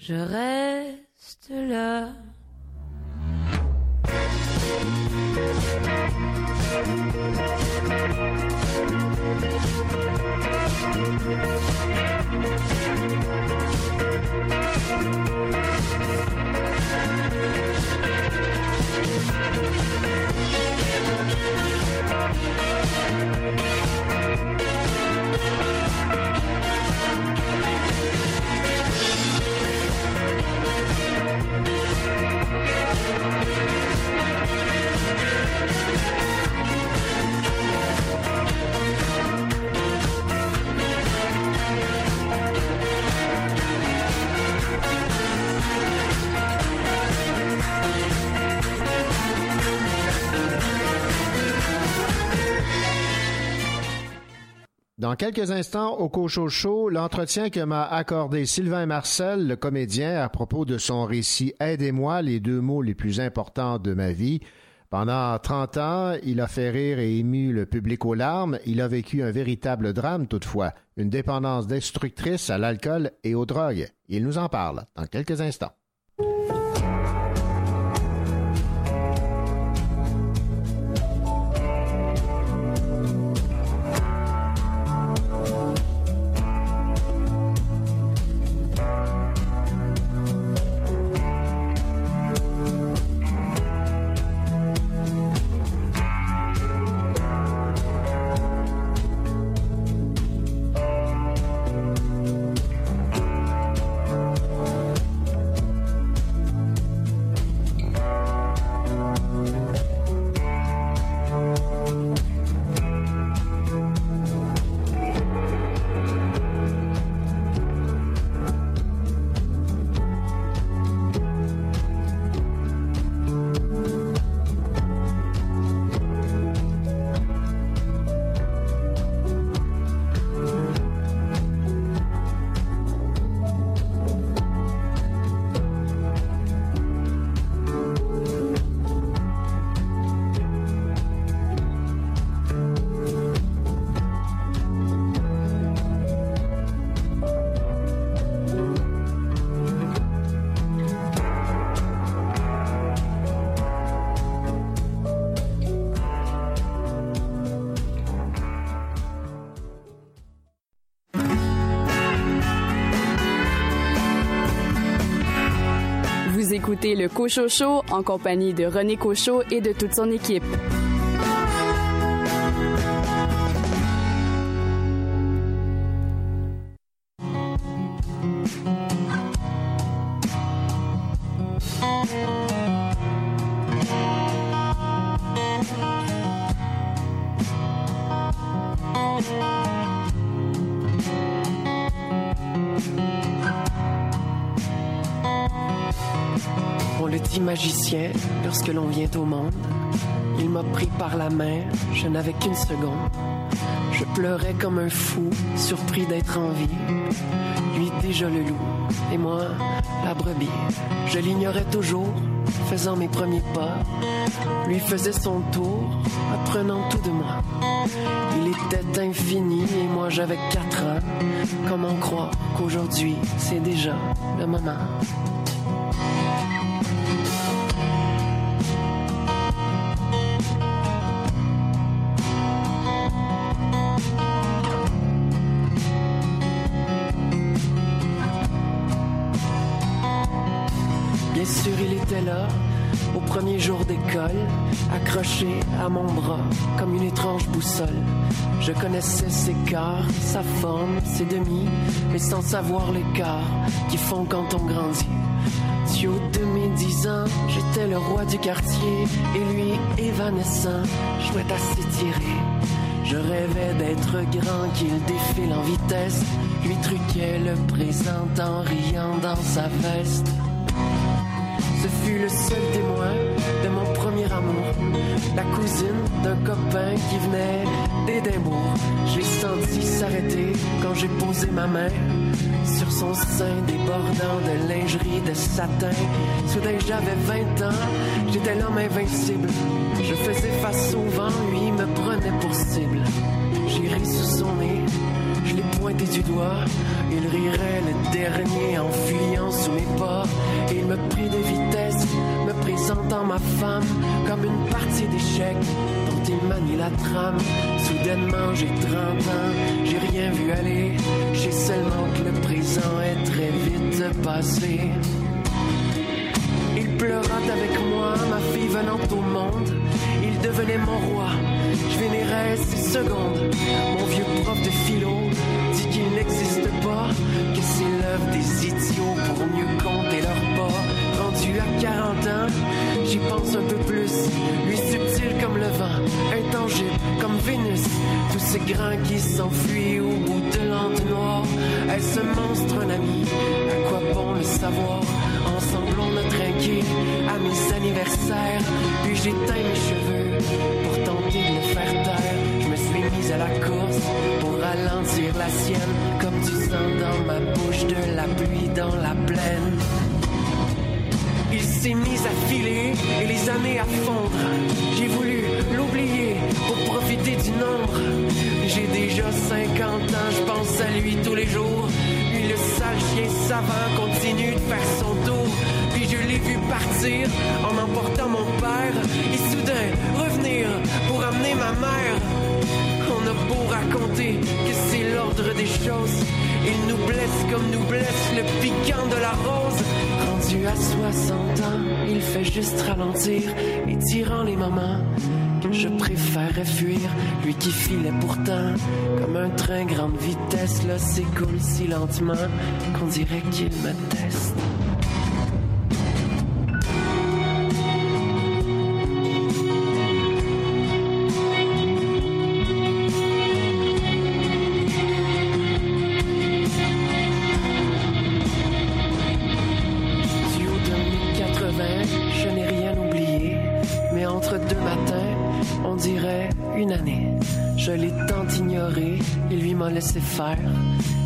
Je reste Dans quelques instants, au Cocho Show, l'entretien que m'a accordé Sylvain Marcel, le comédien, à propos de son récit Aidez-moi, les deux mots les plus importants de ma vie. Pendant 30 ans, il a fait rire et ému le public aux larmes. Il a vécu un véritable drame toutefois, une dépendance destructrice à l'alcool et aux drogues. Il nous en parle dans quelques instants. Écoutez le Cocho Show en compagnie de René Cocho et de toute son équipe. On le dit magicien lorsque l'on vient au monde. Il m'a pris par la main, je n'avais qu'une seconde. Je pleurais comme un fou, surpris d'être en vie. Lui déjà le loup, et moi la brebis. Je l'ignorais toujours, faisant mes premiers pas. Lui faisait son tour, apprenant tout de moi. Il était infini et moi j'avais quatre ans. Comment croire qu'aujourd'hui c'est déjà le moment? Jour d'école, accroché à mon bras comme une étrange boussole. Je connaissais ses quarts, sa forme, ses demi, mais sans savoir l'écart qui font quand on grandit. Haut de mes dix ans, j'étais le roi du quartier, et lui, évanescent, jouait à s'étirer. Je rêvais d'être grand, qu'il défile en vitesse, lui truquait le présent en riant dans sa veste. Ce fut le seul témoin La cousine d'un copain qui venait d'Édimbourg. Je l'ai senti s'arrêter quand j'ai posé ma main sur son sein débordant de lingerie de satin. Soudain j'avais 20 ans, j'étais l'homme invincible. Je faisais face au vent, lui me prenait pour cible. J'ai sous son nez, pointé du doigt. Il rirait le dernier en fuyant sous mes pas. Il me prit de vitesse, me présentant ma femme comme une partie d'échecs dont il manie la trame. Soudainement, j'ai 30 ans, j'ai rien vu aller. J'ai seulement que le présent est très vite passé. Il pleurât avec moi, ma fille venant au monde. Il devenait mon roi. Je vénérais ses secondes. Mon vieux prof de philo n'existe pas, que c'est l'œuvre des idiots pour mieux compter leurs pas. Rendu à 40 ans, j'y pense un peu plus. Lui subtil comme le vent, intangible comme Vénus. Tous ces grains qui s'enfuient au bout de l'entonnoir. Est-ce monstre, un ami? À quoi bon le savoir? Ensemble on a trinqué à mes anniversaires. Puis j'éteins mes cheveux pour tenter de le faire taire. Je me suis mise à la course pour ralentir la sienne. Dans ma bouche, de la pluie dans la plaine. Il s'est mis à filer et les années à fondre. J'ai voulu l'oublier pour profiter du nombre. J'ai déjà 50 ans, je pense à lui tous les jours. Lui, le sale chien savant, continue de faire son tour. Puis je l'ai vu partir en emportant mon père. Et soudain, revenir pour amener ma mère. On a beau raconter que c'est l'ordre des choses. Il nous blesse comme nous blesse le piquant de la rose. Rendu à 60 ans, il fait juste ralentir et tirant les moments je préférerais fuir. Lui qui filait pourtant comme un train grande vitesse, là s'écoule si lentement qu'on dirait qu'il me m'a laissé faire.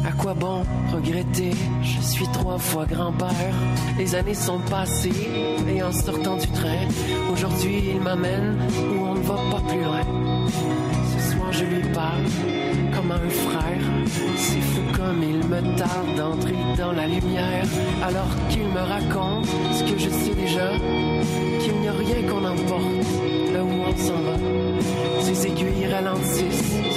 À quoi bon regretter? Je suis trois fois grand-père. Les années sont passées, et en sortant du train, aujourd'hui il m'amène où on ne va pas plus loin. Ce soir je lui parle comme un frère. C'est fou comme il me tarde d'entrer dans la lumière. Alors qu'il me raconte ce que je sais déjà, qu'il n'y a rien qu'on emporte là où on s'en va. Ses aiguilles ralentissent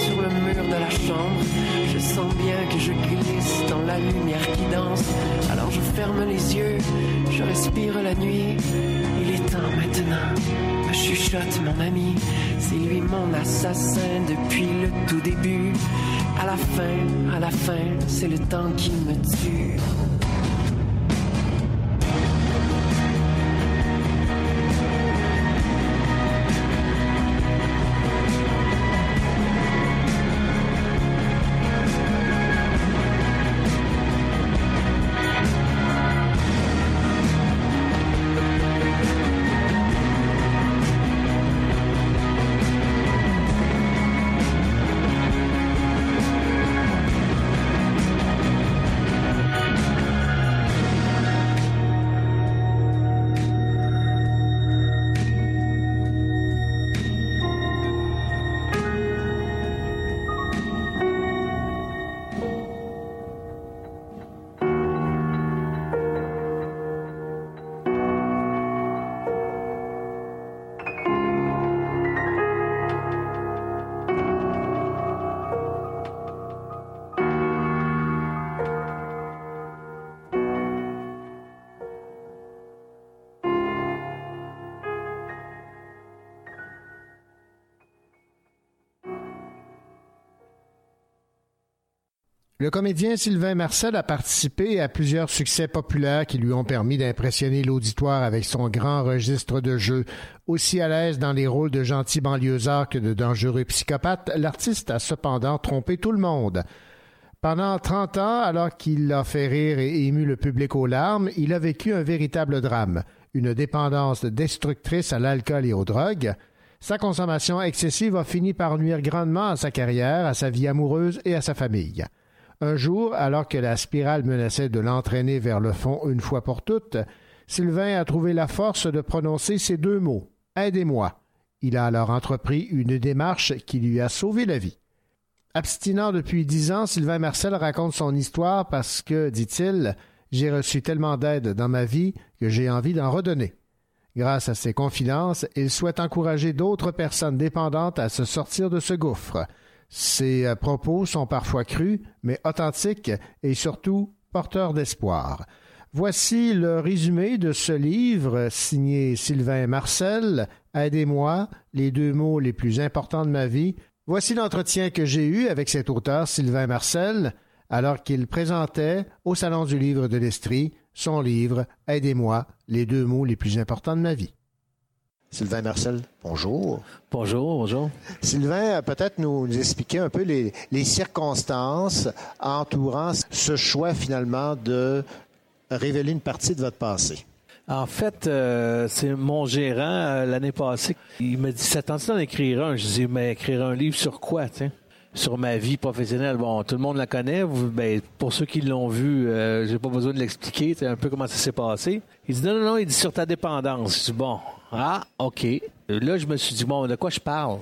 Je sens bien que je glisse dans la lumière qui danse. Alors je ferme les yeux, je respire la nuit. Il est temps maintenant. Me chuchote mon ami, c'est lui mon assassin depuis le tout début. À la fin, à la fin, c'est le temps qui me tue. Le comédien Sylvain Marcel a participé à plusieurs succès populaires qui lui ont permis d'impressionner l'auditoire avec son grand registre de jeu. Aussi à l'aise dans les rôles de gentils banlieusards que de dangereux psychopathes, l'artiste a cependant trompé tout le monde. Pendant 30 ans, alors qu'il a fait rire et ému le public aux larmes, il a vécu un véritable drame, une dépendance destructrice à l'alcool et aux drogues. Sa consommation excessive a fini par nuire grandement à sa carrière, à sa vie amoureuse et à sa famille. Un jour, alors que la spirale menaçait de l'entraîner vers le fond une fois pour toutes, Sylvain a trouvé la force de prononcer ces deux mots Aidez-moi. Il a alors entrepris une démarche qui lui a sauvé la vie. Abstinent depuis dix ans, Sylvain Marcel raconte son histoire parce que, dit-il, j'ai reçu tellement d'aide dans ma vie que j'ai envie d'en redonner. Grâce à ses confidences, il souhaite encourager d'autres personnes dépendantes à se sortir de ce gouffre. Ses euh, propos sont parfois crus, mais authentiques et surtout porteurs d'espoir. Voici le résumé de ce livre signé Sylvain Marcel, Aidez-moi, les deux mots les plus importants de ma vie. Voici l'entretien que j'ai eu avec cet auteur, Sylvain Marcel, alors qu'il présentait au Salon du livre de l'Estrie son livre Aidez-moi, les deux mots les plus importants de ma vie. Sylvain Marcel, bonjour. Bonjour, bonjour. Sylvain, euh, peut-être nous, nous expliquer un peu les, les circonstances entourant ce choix finalement de révéler une partie de votre passé. En fait, euh, c'est mon gérant euh, l'année passée. Il m'a dit Ça tente d'en écrire un? Je dis Mais écrire un livre sur quoi tiens? Sur ma vie professionnelle. Bon, tout le monde la connaît. Ben, pour ceux qui l'ont vu, euh, j'ai pas besoin de l'expliquer. C'est un peu comment ça s'est passé. Il dit Non, non, non. Il dit Sur ta dépendance. Je dis Bon, ah, OK. Là, je me suis dit Bon, de quoi je parle?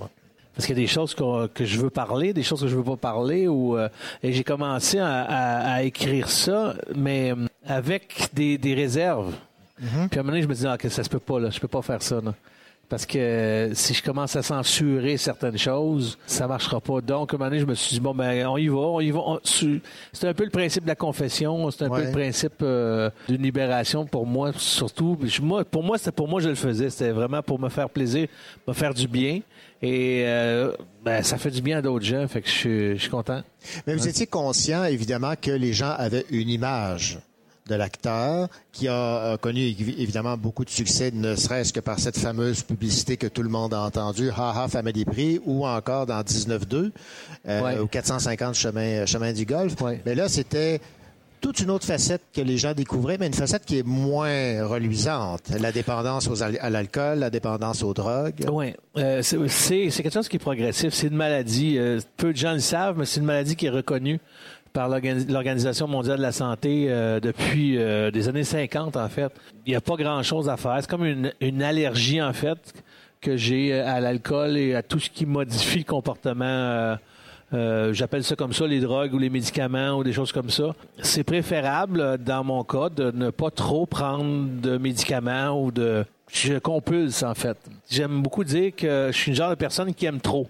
Parce qu'il y a des choses que je veux parler, des choses que je veux pas parler. Ou, euh, et j'ai commencé à, à- à écrire ça, mais euh, avec des, des réserves. Puis à un moment donné, je me dis, ah, que ça se peut pas, là. Je peux pas faire ça, là. Parce que si je commence à censurer certaines choses, ça marchera pas. Donc, à un moment donné, je me suis dit, bon, ben, on y va, on y va. On- C'est un peu le principe de la confession, c'est un peu le principe euh, d'une libération pour moi, surtout. Je- Moi, pour moi, c'était pour moi, je le faisais. C'était vraiment pour me faire plaisir, me faire du bien. Et euh, ben, ça fait du bien à d'autres gens, fait que je je suis content. Mais vous étiez conscient, évidemment, que les gens avaient une image de l'acteur qui a euh, connu évi- évidemment beaucoup de succès, ne serait-ce que par cette fameuse publicité que tout le monde a entendue, Ha Ha Family Prix, ou encore dans 19-2, euh, Ouais. au 450 chemin, chemin du Golfe. Mais là, c'était toute une autre facette que les gens découvraient, mais une facette qui est moins reluisante. La dépendance aux à l'alcool, la dépendance aux drogues. Oui, c'est c'est- c'est quelque chose qui est progressif. C'est une maladie. euh, peu de gens le savent, mais c'est une maladie qui est reconnue par l'Organi- l'Organisation mondiale de la santé euh, depuis euh, des années 50, en fait. Il n'y a pas grand-chose à faire. C'est comme une, allergie, en fait, que j'ai euh, à l'alcool et à tout ce qui modifie le comportement. euh, J'appelle ça comme ça, les drogues ou les médicaments ou des choses comme ça. C'est préférable, dans mon cas, de ne pas trop prendre de médicaments ou de... Je compulse, en fait. J'aime beaucoup dire que je suis une genre de personne qui aime trop.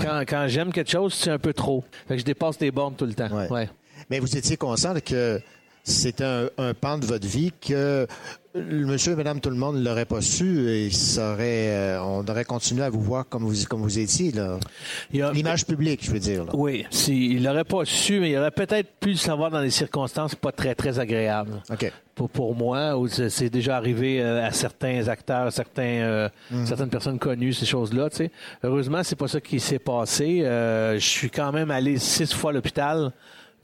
Quand, quand j'aime quelque chose, c'est un peu trop. Fait que je dépasse les bornes tout le temps. Ouais. Mais vous étiez conscient que c'était un, un pan de votre vie que monsieur et madame tout le monde ne l'auraient pas su et ça aurait, euh, on aurait continué à vous voir comme vous, comme vous étiez. L'image publique, je veux dire. là. Oui, si, il l'aurait pas su, mais il aurait peut-être pu le savoir dans des circonstances pas très, très agréables. Pour, pour moi, c'est déjà arrivé euh, à certains acteurs, à certains, euh, Mhm. certaines personnes connues, ces choses-là. tu sais. Heureusement, c'est pas ça qui s'est passé. Euh, je suis quand même allé six fois à l'hôpital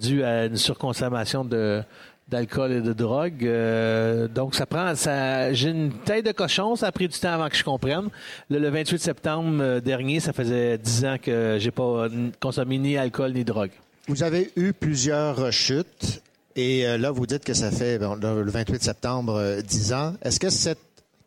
dû à une surconsommation de d'alcool et de drogue. Euh, donc, ça prend... ça J'ai une tête de cochon. Ça a pris du temps avant que je comprenne. Le, le 28 septembre euh, dernier, ça faisait dix ans que j'ai pas consommé ni alcool ni drogue. Vous avez eu plusieurs rechutes et euh, là, vous dites que ça fait bon, le le 28 septembre euh, 10 ans. Est-ce que cette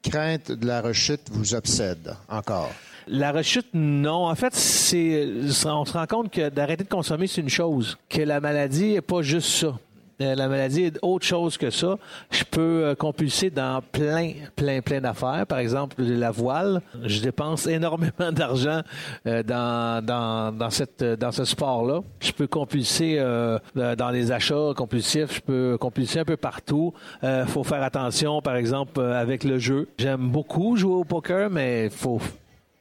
crainte de la rechute vous obsède encore? La rechute, non. En fait, c'est, on se rend compte que d'arrêter de consommer, c'est une chose. Que la maladie n'est pas juste ça. Euh, La maladie est autre chose que ça. Je peux euh, compulser dans plein, plein, plein d'affaires. Par exemple, la voile. Je dépense énormément d'argent euh, dans, dans, dans, cette, dans ce sport-là. Je peux compulser euh, dans les achats compulsifs. Je peux compulser un peu partout. Il faut faire attention, par exemple, avec le jeu. J'aime beaucoup jouer au poker, mais faut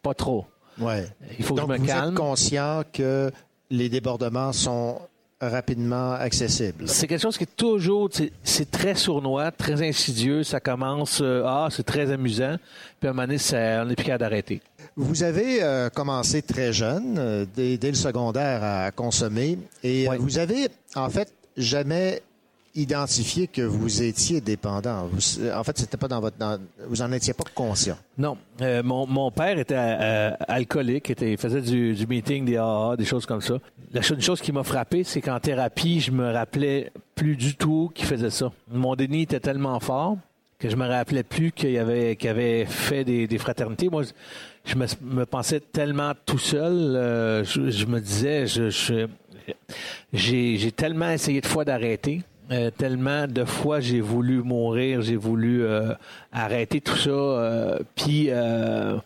pas trop. Ouais. Il faut que Donc, je me vous calme. êtes conscient que les débordements sont rapidement accessibles. C'est quelque chose qui est toujours, c'est- très sournois, très insidieux. Ça commence, euh, ah, c'est très amusant. Puis à un moment donné, ça- on n'est plus capable d'arrêter. Vous avez euh, commencé très jeune, euh, dès, dès le secondaire, à consommer. Et vous avez, en fait, jamais identifié que vous étiez dépendant. Vous- en fait, c'était pas dans votre, vous en étiez pas conscient. Non, Euh, mon, mon père était euh, alcoolique, était, il faisait du, du meeting, des AA, des choses comme ça. La chose qui m'a frappé, c'est qu'en thérapie, je me rappelais plus du tout qu'il faisait ça. Mon déni était tellement fort que je me rappelais plus qu'il avait, qu'il avait fait des, des fraternités. Moi, je me, me pensais tellement tout seul. euh, je, me disais, je- j'ai, j'ai tellement essayé de fois d'arrêter. Euh, tellement de fois j'ai voulu mourir, j'ai voulu euh, arrêter tout ça. euh, puis euh,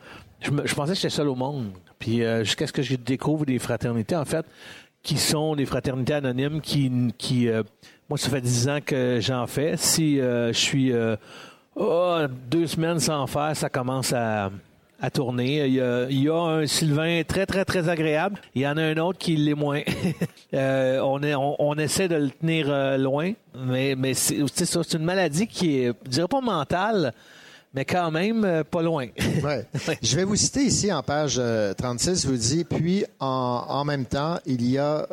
je, je pensais que j'étais seul au monde. Puis euh, jusqu'à ce que je découvre des fraternités, en fait, qui sont des fraternités anonymes qui, qui moi, ça fait dix ans que j'en fais. Si je suis oh, deux semaines sans faire, ça commence à, à tourner. Il y, a, un Sylvain très, très, très agréable. Il y en a un autre qui l'est moins. Euh, on, est, on, essaie de le tenir euh, loin, mais, mais c'est c'est une maladie qui est, je dirais pas mentale, mais quand même euh, pas loin. Je vais vous citer ici en page euh, 36, vous dit, puis en, en même temps, il y a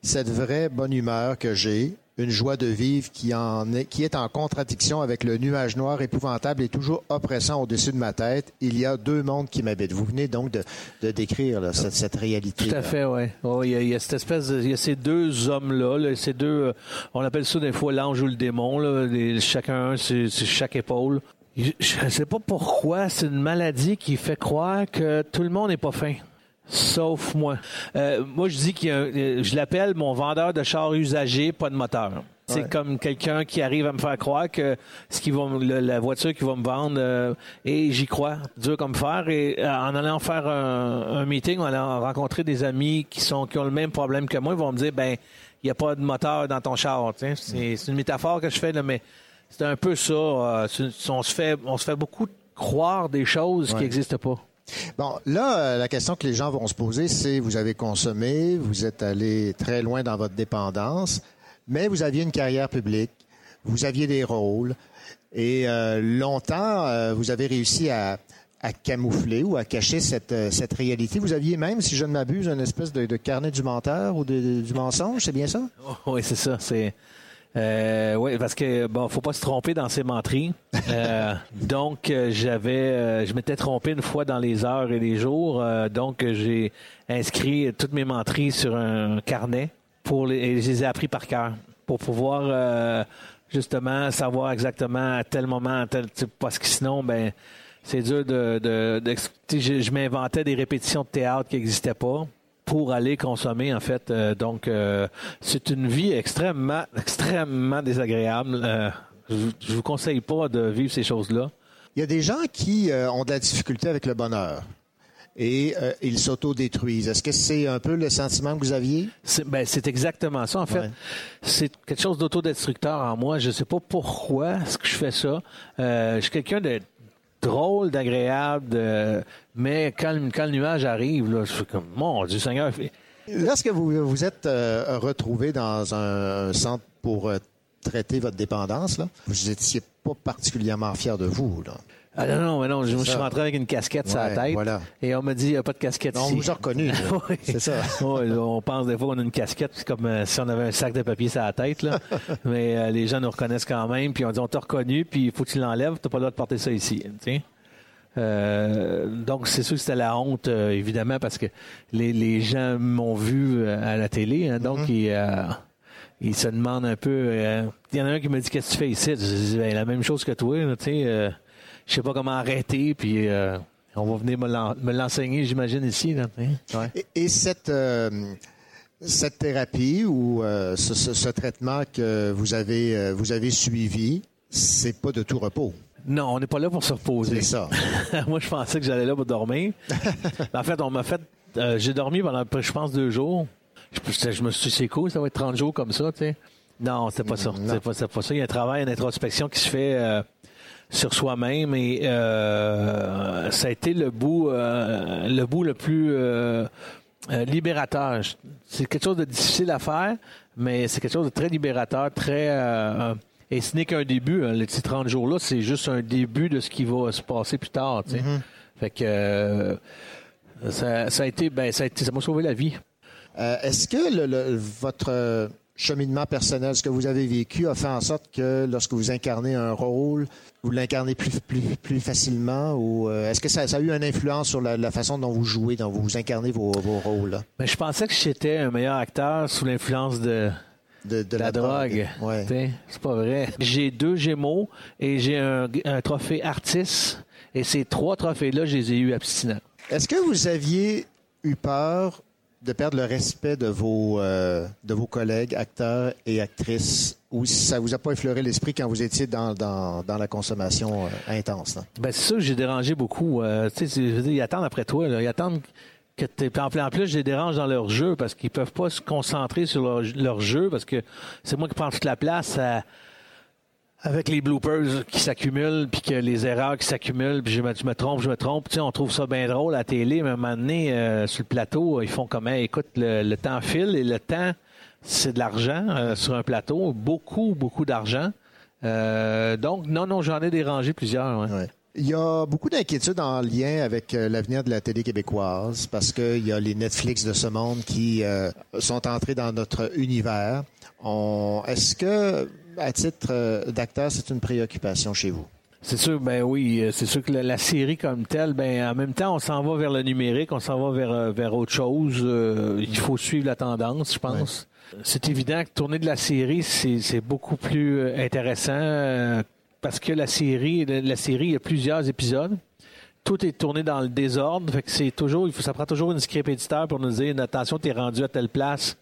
cette vraie bonne humeur que j'ai, une joie de vivre qui, en est, qui est en contradiction avec le nuage noir épouvantable et toujours oppressant au-dessus de ma tête. Il y a deux mondes qui m'habitent. Vous venez donc de, de décrire là, cette, cette réalité. Tout à fait, oui. il, y a, il y a cette espèce de, il y a ces deux hommes-là, là, ces deux, euh, on appelle ça des fois l'ange ou le démon, là, les- chacun c'est chaque épaule. Je ne sais pas pourquoi, c'est une maladie qui fait croire que tout le monde n'est pas fin. Sauf moi. Euh, moi, je dis qu'il y a un- euh, je l'appelle mon vendeur de chars usagés, pas de moteur. C'est Ouais. comme quelqu'un qui arrive à me faire croire que ce qui va, le- la voiture qui va me vendre, euh, et j'y crois, dur comme fer. Et euh, en allant faire un, un meeting, en allant rencontrer des amis qui sont qui ont le même problème que moi, ils vont me dire, ben, il n'y a pas de moteur dans ton char. C'est une métaphore que je fais, là, mais c'est un peu ça. euh, on, se fait, on se fait beaucoup croire des choses qui n'existent pas. Bon, là, euh, la question que les gens vont se poser, c'est vous avez consommé, vous êtes allé très loin dans votre dépendance, mais vous aviez une carrière publique, vous aviez des rôles, et euh, longtemps, euh, vous avez réussi à, camoufler ou à cacher cette, réalité. Vous aviez même, si je ne m'abuse, une espèce de, carnet du menteur ou de- du mensonge, c'est bien ça? Oui, c'est ça. C'est euh, oui, parce que bon, faut pas se tromper dans ses menteries. Euh, donc euh, j'avais, euh, je m'étais trompé une fois dans les heures et les jours. euh, donc j'ai inscrit toutes mes menteries sur un carnet pour les, et je les ai appris par cœur pour pouvoir euh, justement savoir exactement à tel moment, à tel type, parce que sinon, ben c'est dur de, de, je m'inventais des répétitions de théâtre qui n'existaient pas pour aller consommer en fait. Euh, donc euh, c'est une vie extrêmement extrêmement désagréable. Euh, je, je vous conseille pas de vivre ces choses-là. Il y a des gens qui ont de la difficulté avec le bonheur et euh, ils s'autodétruisent. Est-ce que c'est un peu le sentiment que vous aviez? C'est ben, c'est exactement ça. En fait, Ouais. c'est quelque chose d'autodestructeur en moi. Je sais pas pourquoi est-ce que je fais ça. Euh, je suis quelqu'un de drôle, d'agréable, mais quand, le- nuage arrive, je suis comme, mon Dieu Seigneur, Lorsque vous vous êtes euh, retrouvé dans un, centre pour euh, traiter votre dépendance, vous n'étiez pas particulièrement fier de vous. Ah non, non, mais non, je, suis rentré avec une casquette sur la tête. voilà. Et on m'a dit, il n'y a pas de casquette Non, ici. on vous a reconnu. Oui. C'est ça. Là, on pense des fois qu'on a une casquette, c'est comme euh, si on avait un sac de papier sur la tête. Là. mais euh, les gens nous reconnaissent quand même. Puis on dit, on t'a reconnu, puis il faut que tu l'enlèves. Tu n'as pas le droit de porter ça ici. Euh, donc, c'est sûr que c'était la honte, euh, évidemment, parce que les, les gens m'ont vu euh, à la télé. hein, donc, ils, euh, ils se demandent un peu. euh, Il y en a un qui me dit Qu'est-ce que tu fais ici? Je dis Ben, La même chose que toi. tu sais, euh, je sais pas comment arrêter, puis euh, on va venir me l'en- me l'enseigner, j'imagine, ici. Là. Ouais. Et, et cette, euh, cette thérapie ou euh, ce, ce- ce traitement que vous avez, vous avez suivi, c'est pas de tout repos? Non, on n'est pas là pour se reposer. C'est ça. Moi, je pensais que j'allais là pour dormir. en fait, on m'a fait. J'ai dormi pendant, je pense, deux jours. Je, je me suis dit, c'est cool, ça va être 30 jours comme ça, tu sais. Non, c'était pas ça. C'est pas, c'est pas ça. Il y a un travail d'introspection qui se fait sur soi-même et euh, ça a été le bout, euh, le bout le plus euh, libérateur. C'est quelque chose de difficile à faire, mais c'est quelque chose de très libérateur, très. et ce n'est qu'un début. hein. Les petits 30 jours-là, c'est juste un début de ce qui va se passer plus tard. sais. Fait que ça, ça a été, ben, ça a été, ça m'a sauvé la vie. Est-ce que le- le- votre cheminement personnel, ce que vous avez vécu, a fait en sorte que lorsque vous incarnez un rôle, vous l'incarnez plus, plus, plus facilement ou euh, est-ce que ça, ça a eu une influence sur la, la façon dont vous jouez, dont vous incarnez vos, vos rôles? là? Ben, je pensais que j'étais un meilleur acteur sous l'influence de, de, de la, drogue. Ouais. C'est pas vrai. J'ai deux Gémeaux et j'ai un, un trophée artiste. Et ces trois trophées-là, je les ai eus abstinents. Est-ce que vous aviez eu peur de perdre le respect de vos, euh, de vos collègues, acteurs et actrices, ou ça vous a pas effleuré l'esprit quand vous étiez dans, dans, la consommation euh, intense? là? Ben, c'est ça que j'ai dérangé beaucoup. Euh, tu sais, ils attendent après toi. Ils attendent que tu en en plus, je les dérange dans leur jeu parce qu'ils peuvent pas se concentrer sur leur, leur jeu parce que c'est moi qui prends toute la place à- avec les bloopers qui s'accumulent puis que les erreurs qui s'accumulent puis je me, je me trompe, je me trompe. Tu sais, on trouve ça bien drôle à la télé, mais à un moment donné, euh, sur le plateau, ils font comme, Hey, écoute, le, le temps file et le temps, c'est de l'argent euh, sur un plateau, beaucoup, beaucoup d'argent. Euh, donc, non, non, j'en ai dérangé plusieurs. ouais. Il y a beaucoup d'inquiétudes en lien avec euh, l'avenir de la télé québécoise parce qu'il y a les Netflix de ce monde qui euh, sont entrés dans notre univers. Est-ce que, à titre euh, d'acteur, c'est une préoccupation chez vous? C'est sûr, ben oui, euh, c'est sûr que la, la série comme telle, ben en même temps, on s'en va vers le numérique, on s'en va vers, euh, vers autre chose. Euh, il faut suivre la tendance, je pense. C'est évident que tourner de la série, c'est c'est beaucoup plus intéressant euh, parce que la série, la, la série, il y a plusieurs épisodes. Tout est tourné dans le désordre, fait que c'est toujours, il faut, ça prend toujours une script éditeur pour nous dire, attention, t'es rendu à telle place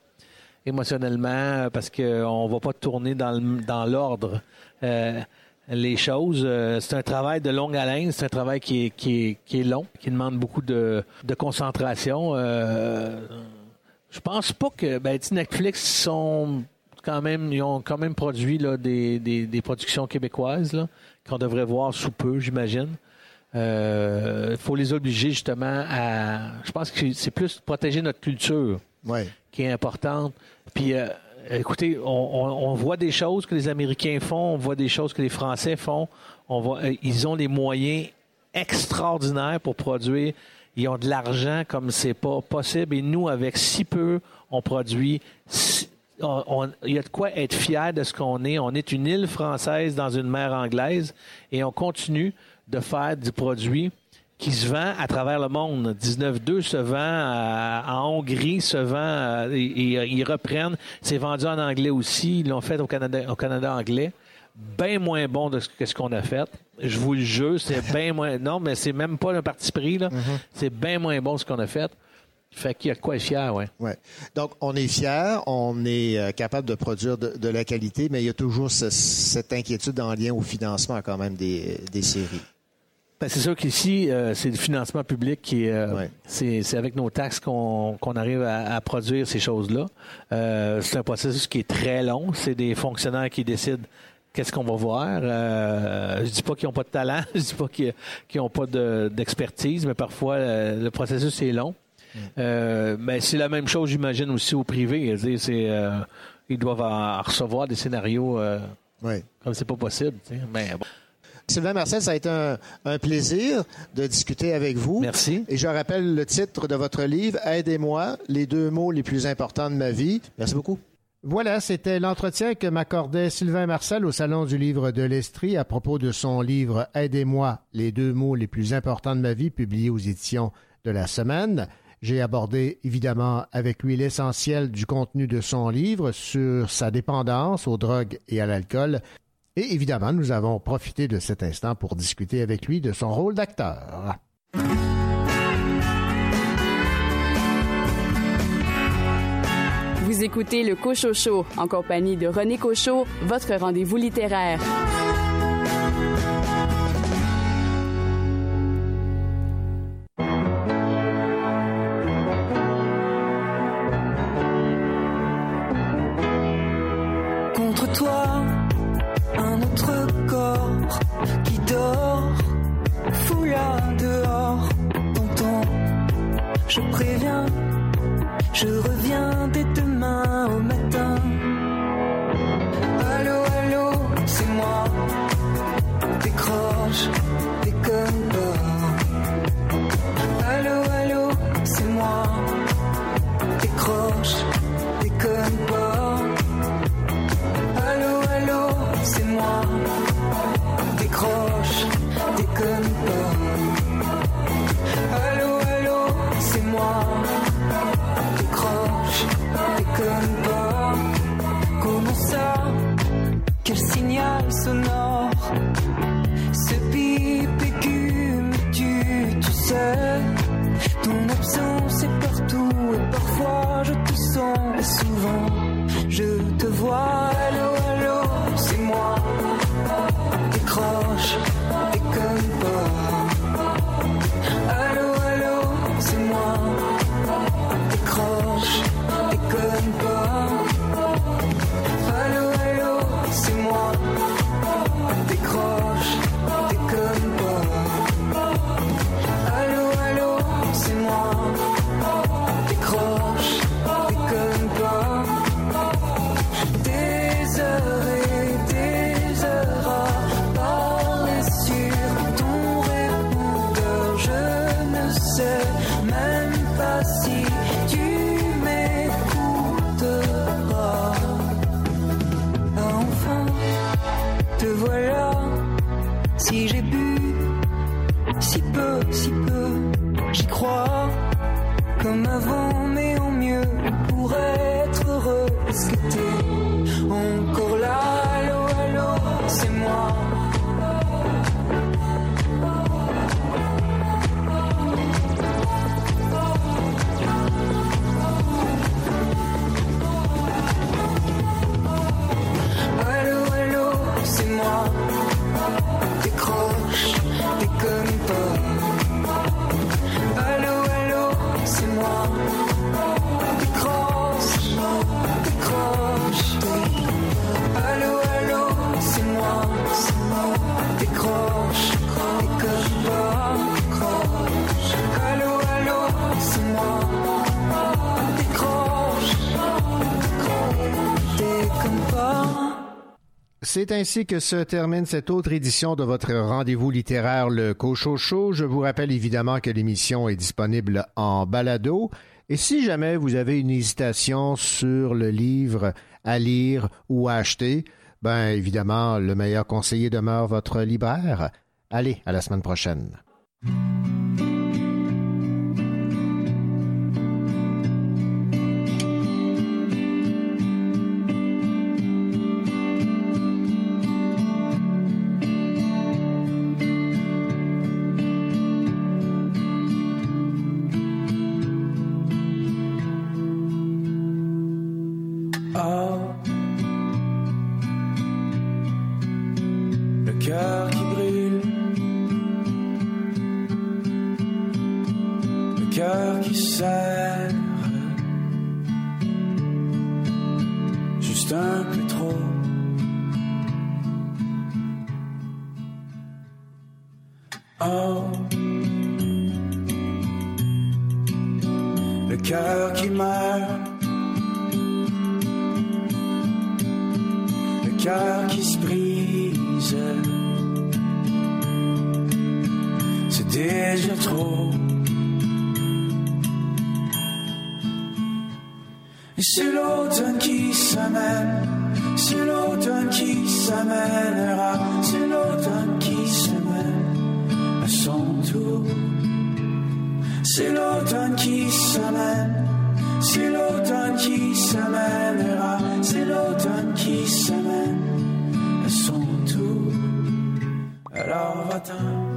émotionnellement parce qu'on va pas tourner dans, l'ordre. Euh, les choses, euh, c'est un travail de longue haleine, c'est un travail qui est, qui est, qui est long, qui demande beaucoup de, de concentration. Euh, je pense pas que ben, Netflix sont quand même, ils ont quand même produit là, des, des, des productions québécoises qu'on devrait voir sous peu, j'imagine. Il faut les obliger justement à. Je pense que c'est plus protéger notre culture Qui est importante. Puis, euh, écoutez, on, voit des choses que les Américains font, on voit des choses que les Français font. On voit, euh, ils ont des moyens extraordinaires pour produire. Ils ont de l'argent comme c'est pas possible. Et nous, avec si peu, on produit. Il y a de quoi être fier de ce qu'on est. On est une île française dans une mer anglaise et on continue de faire du produit qui se vend à travers le monde. 19.2 se vend en Hongrie, se vend à- et, et, euh, ils reprennent. C'est vendu en anglais aussi. Ils l'ont fait au Canada, au Canada anglais. Bien moins bon de ce que ce qu'on a fait. Je vous le jure, c'est bien moins. Non, mais c'est même pas un parti pris. là. C'est bien moins bon ce qu'on a fait. Fait qu'il y a de quoi être fier, ouais. Ouais. Donc, on est fiers, on est euh, capable de produire de, de la qualité, mais il y a toujours ce- cette inquiétude en lien au financement quand même des, des séries. Ben, c'est sûr qu'ici, euh, c'est le financement public qui euh, c'est, c'est avec nos taxes qu'on, qu'on arrive à, à produire ces choses-là. Euh, c'est un processus qui est très long. C'est des fonctionnaires qui décident qu'est-ce qu'on va voir. Euh, je dis pas qu'ils n'ont pas de talent, je dis pas qu'ils n'ont pas de- d'expertise, mais parfois euh, le processus est long. Euh, ben, c'est la même chose, j'imagine, aussi au privé. Je c'est, euh, ils doivent en recevoir des scénarios euh, comme c'est pas possible. Mais bon. Sylvain Marcel, ça a été un, un plaisir de discuter avec vous. Merci. Et je rappelle le titre de votre livre, Aidez-moi, les deux mots les plus importants de ma vie. Merci beaucoup. Voilà, c'était l'entretien que m'accordait Sylvain Marcel au Salon du livre de l'Estrie à propos de son livre Aidez-moi, les deux mots les plus importants de ma vie, publié aux éditions de la semaine. J'ai abordé évidemment avec lui l'essentiel du contenu de son livre sur sa dépendance aux drogues et à l'alcool. Et évidemment, nous avons profité de cet instant pour discuter avec lui de son rôle d'acteur. Vous écoutez le Cochocho en compagnie de René Cochot, votre rendez-vous littéraire. Qui dort, foulard dehors. Tonton, je préviens, je reviens dès demain au matin. Allô, allô, c'est moi. Décroche, déconne Ton absence est partout et parfois je te sens et souvent je te vois. C'est ainsi que se termine cette autre édition de votre rendez-vous littéraire Le Cochocho. Je vous rappelle évidemment que l'émission est disponible en balado. Et si jamais vous avez une hésitation sur le livre à lire ou à acheter, ben évidemment, le meilleur conseiller demeure votre libraire. Allez, à la semaine prochaine. all our time.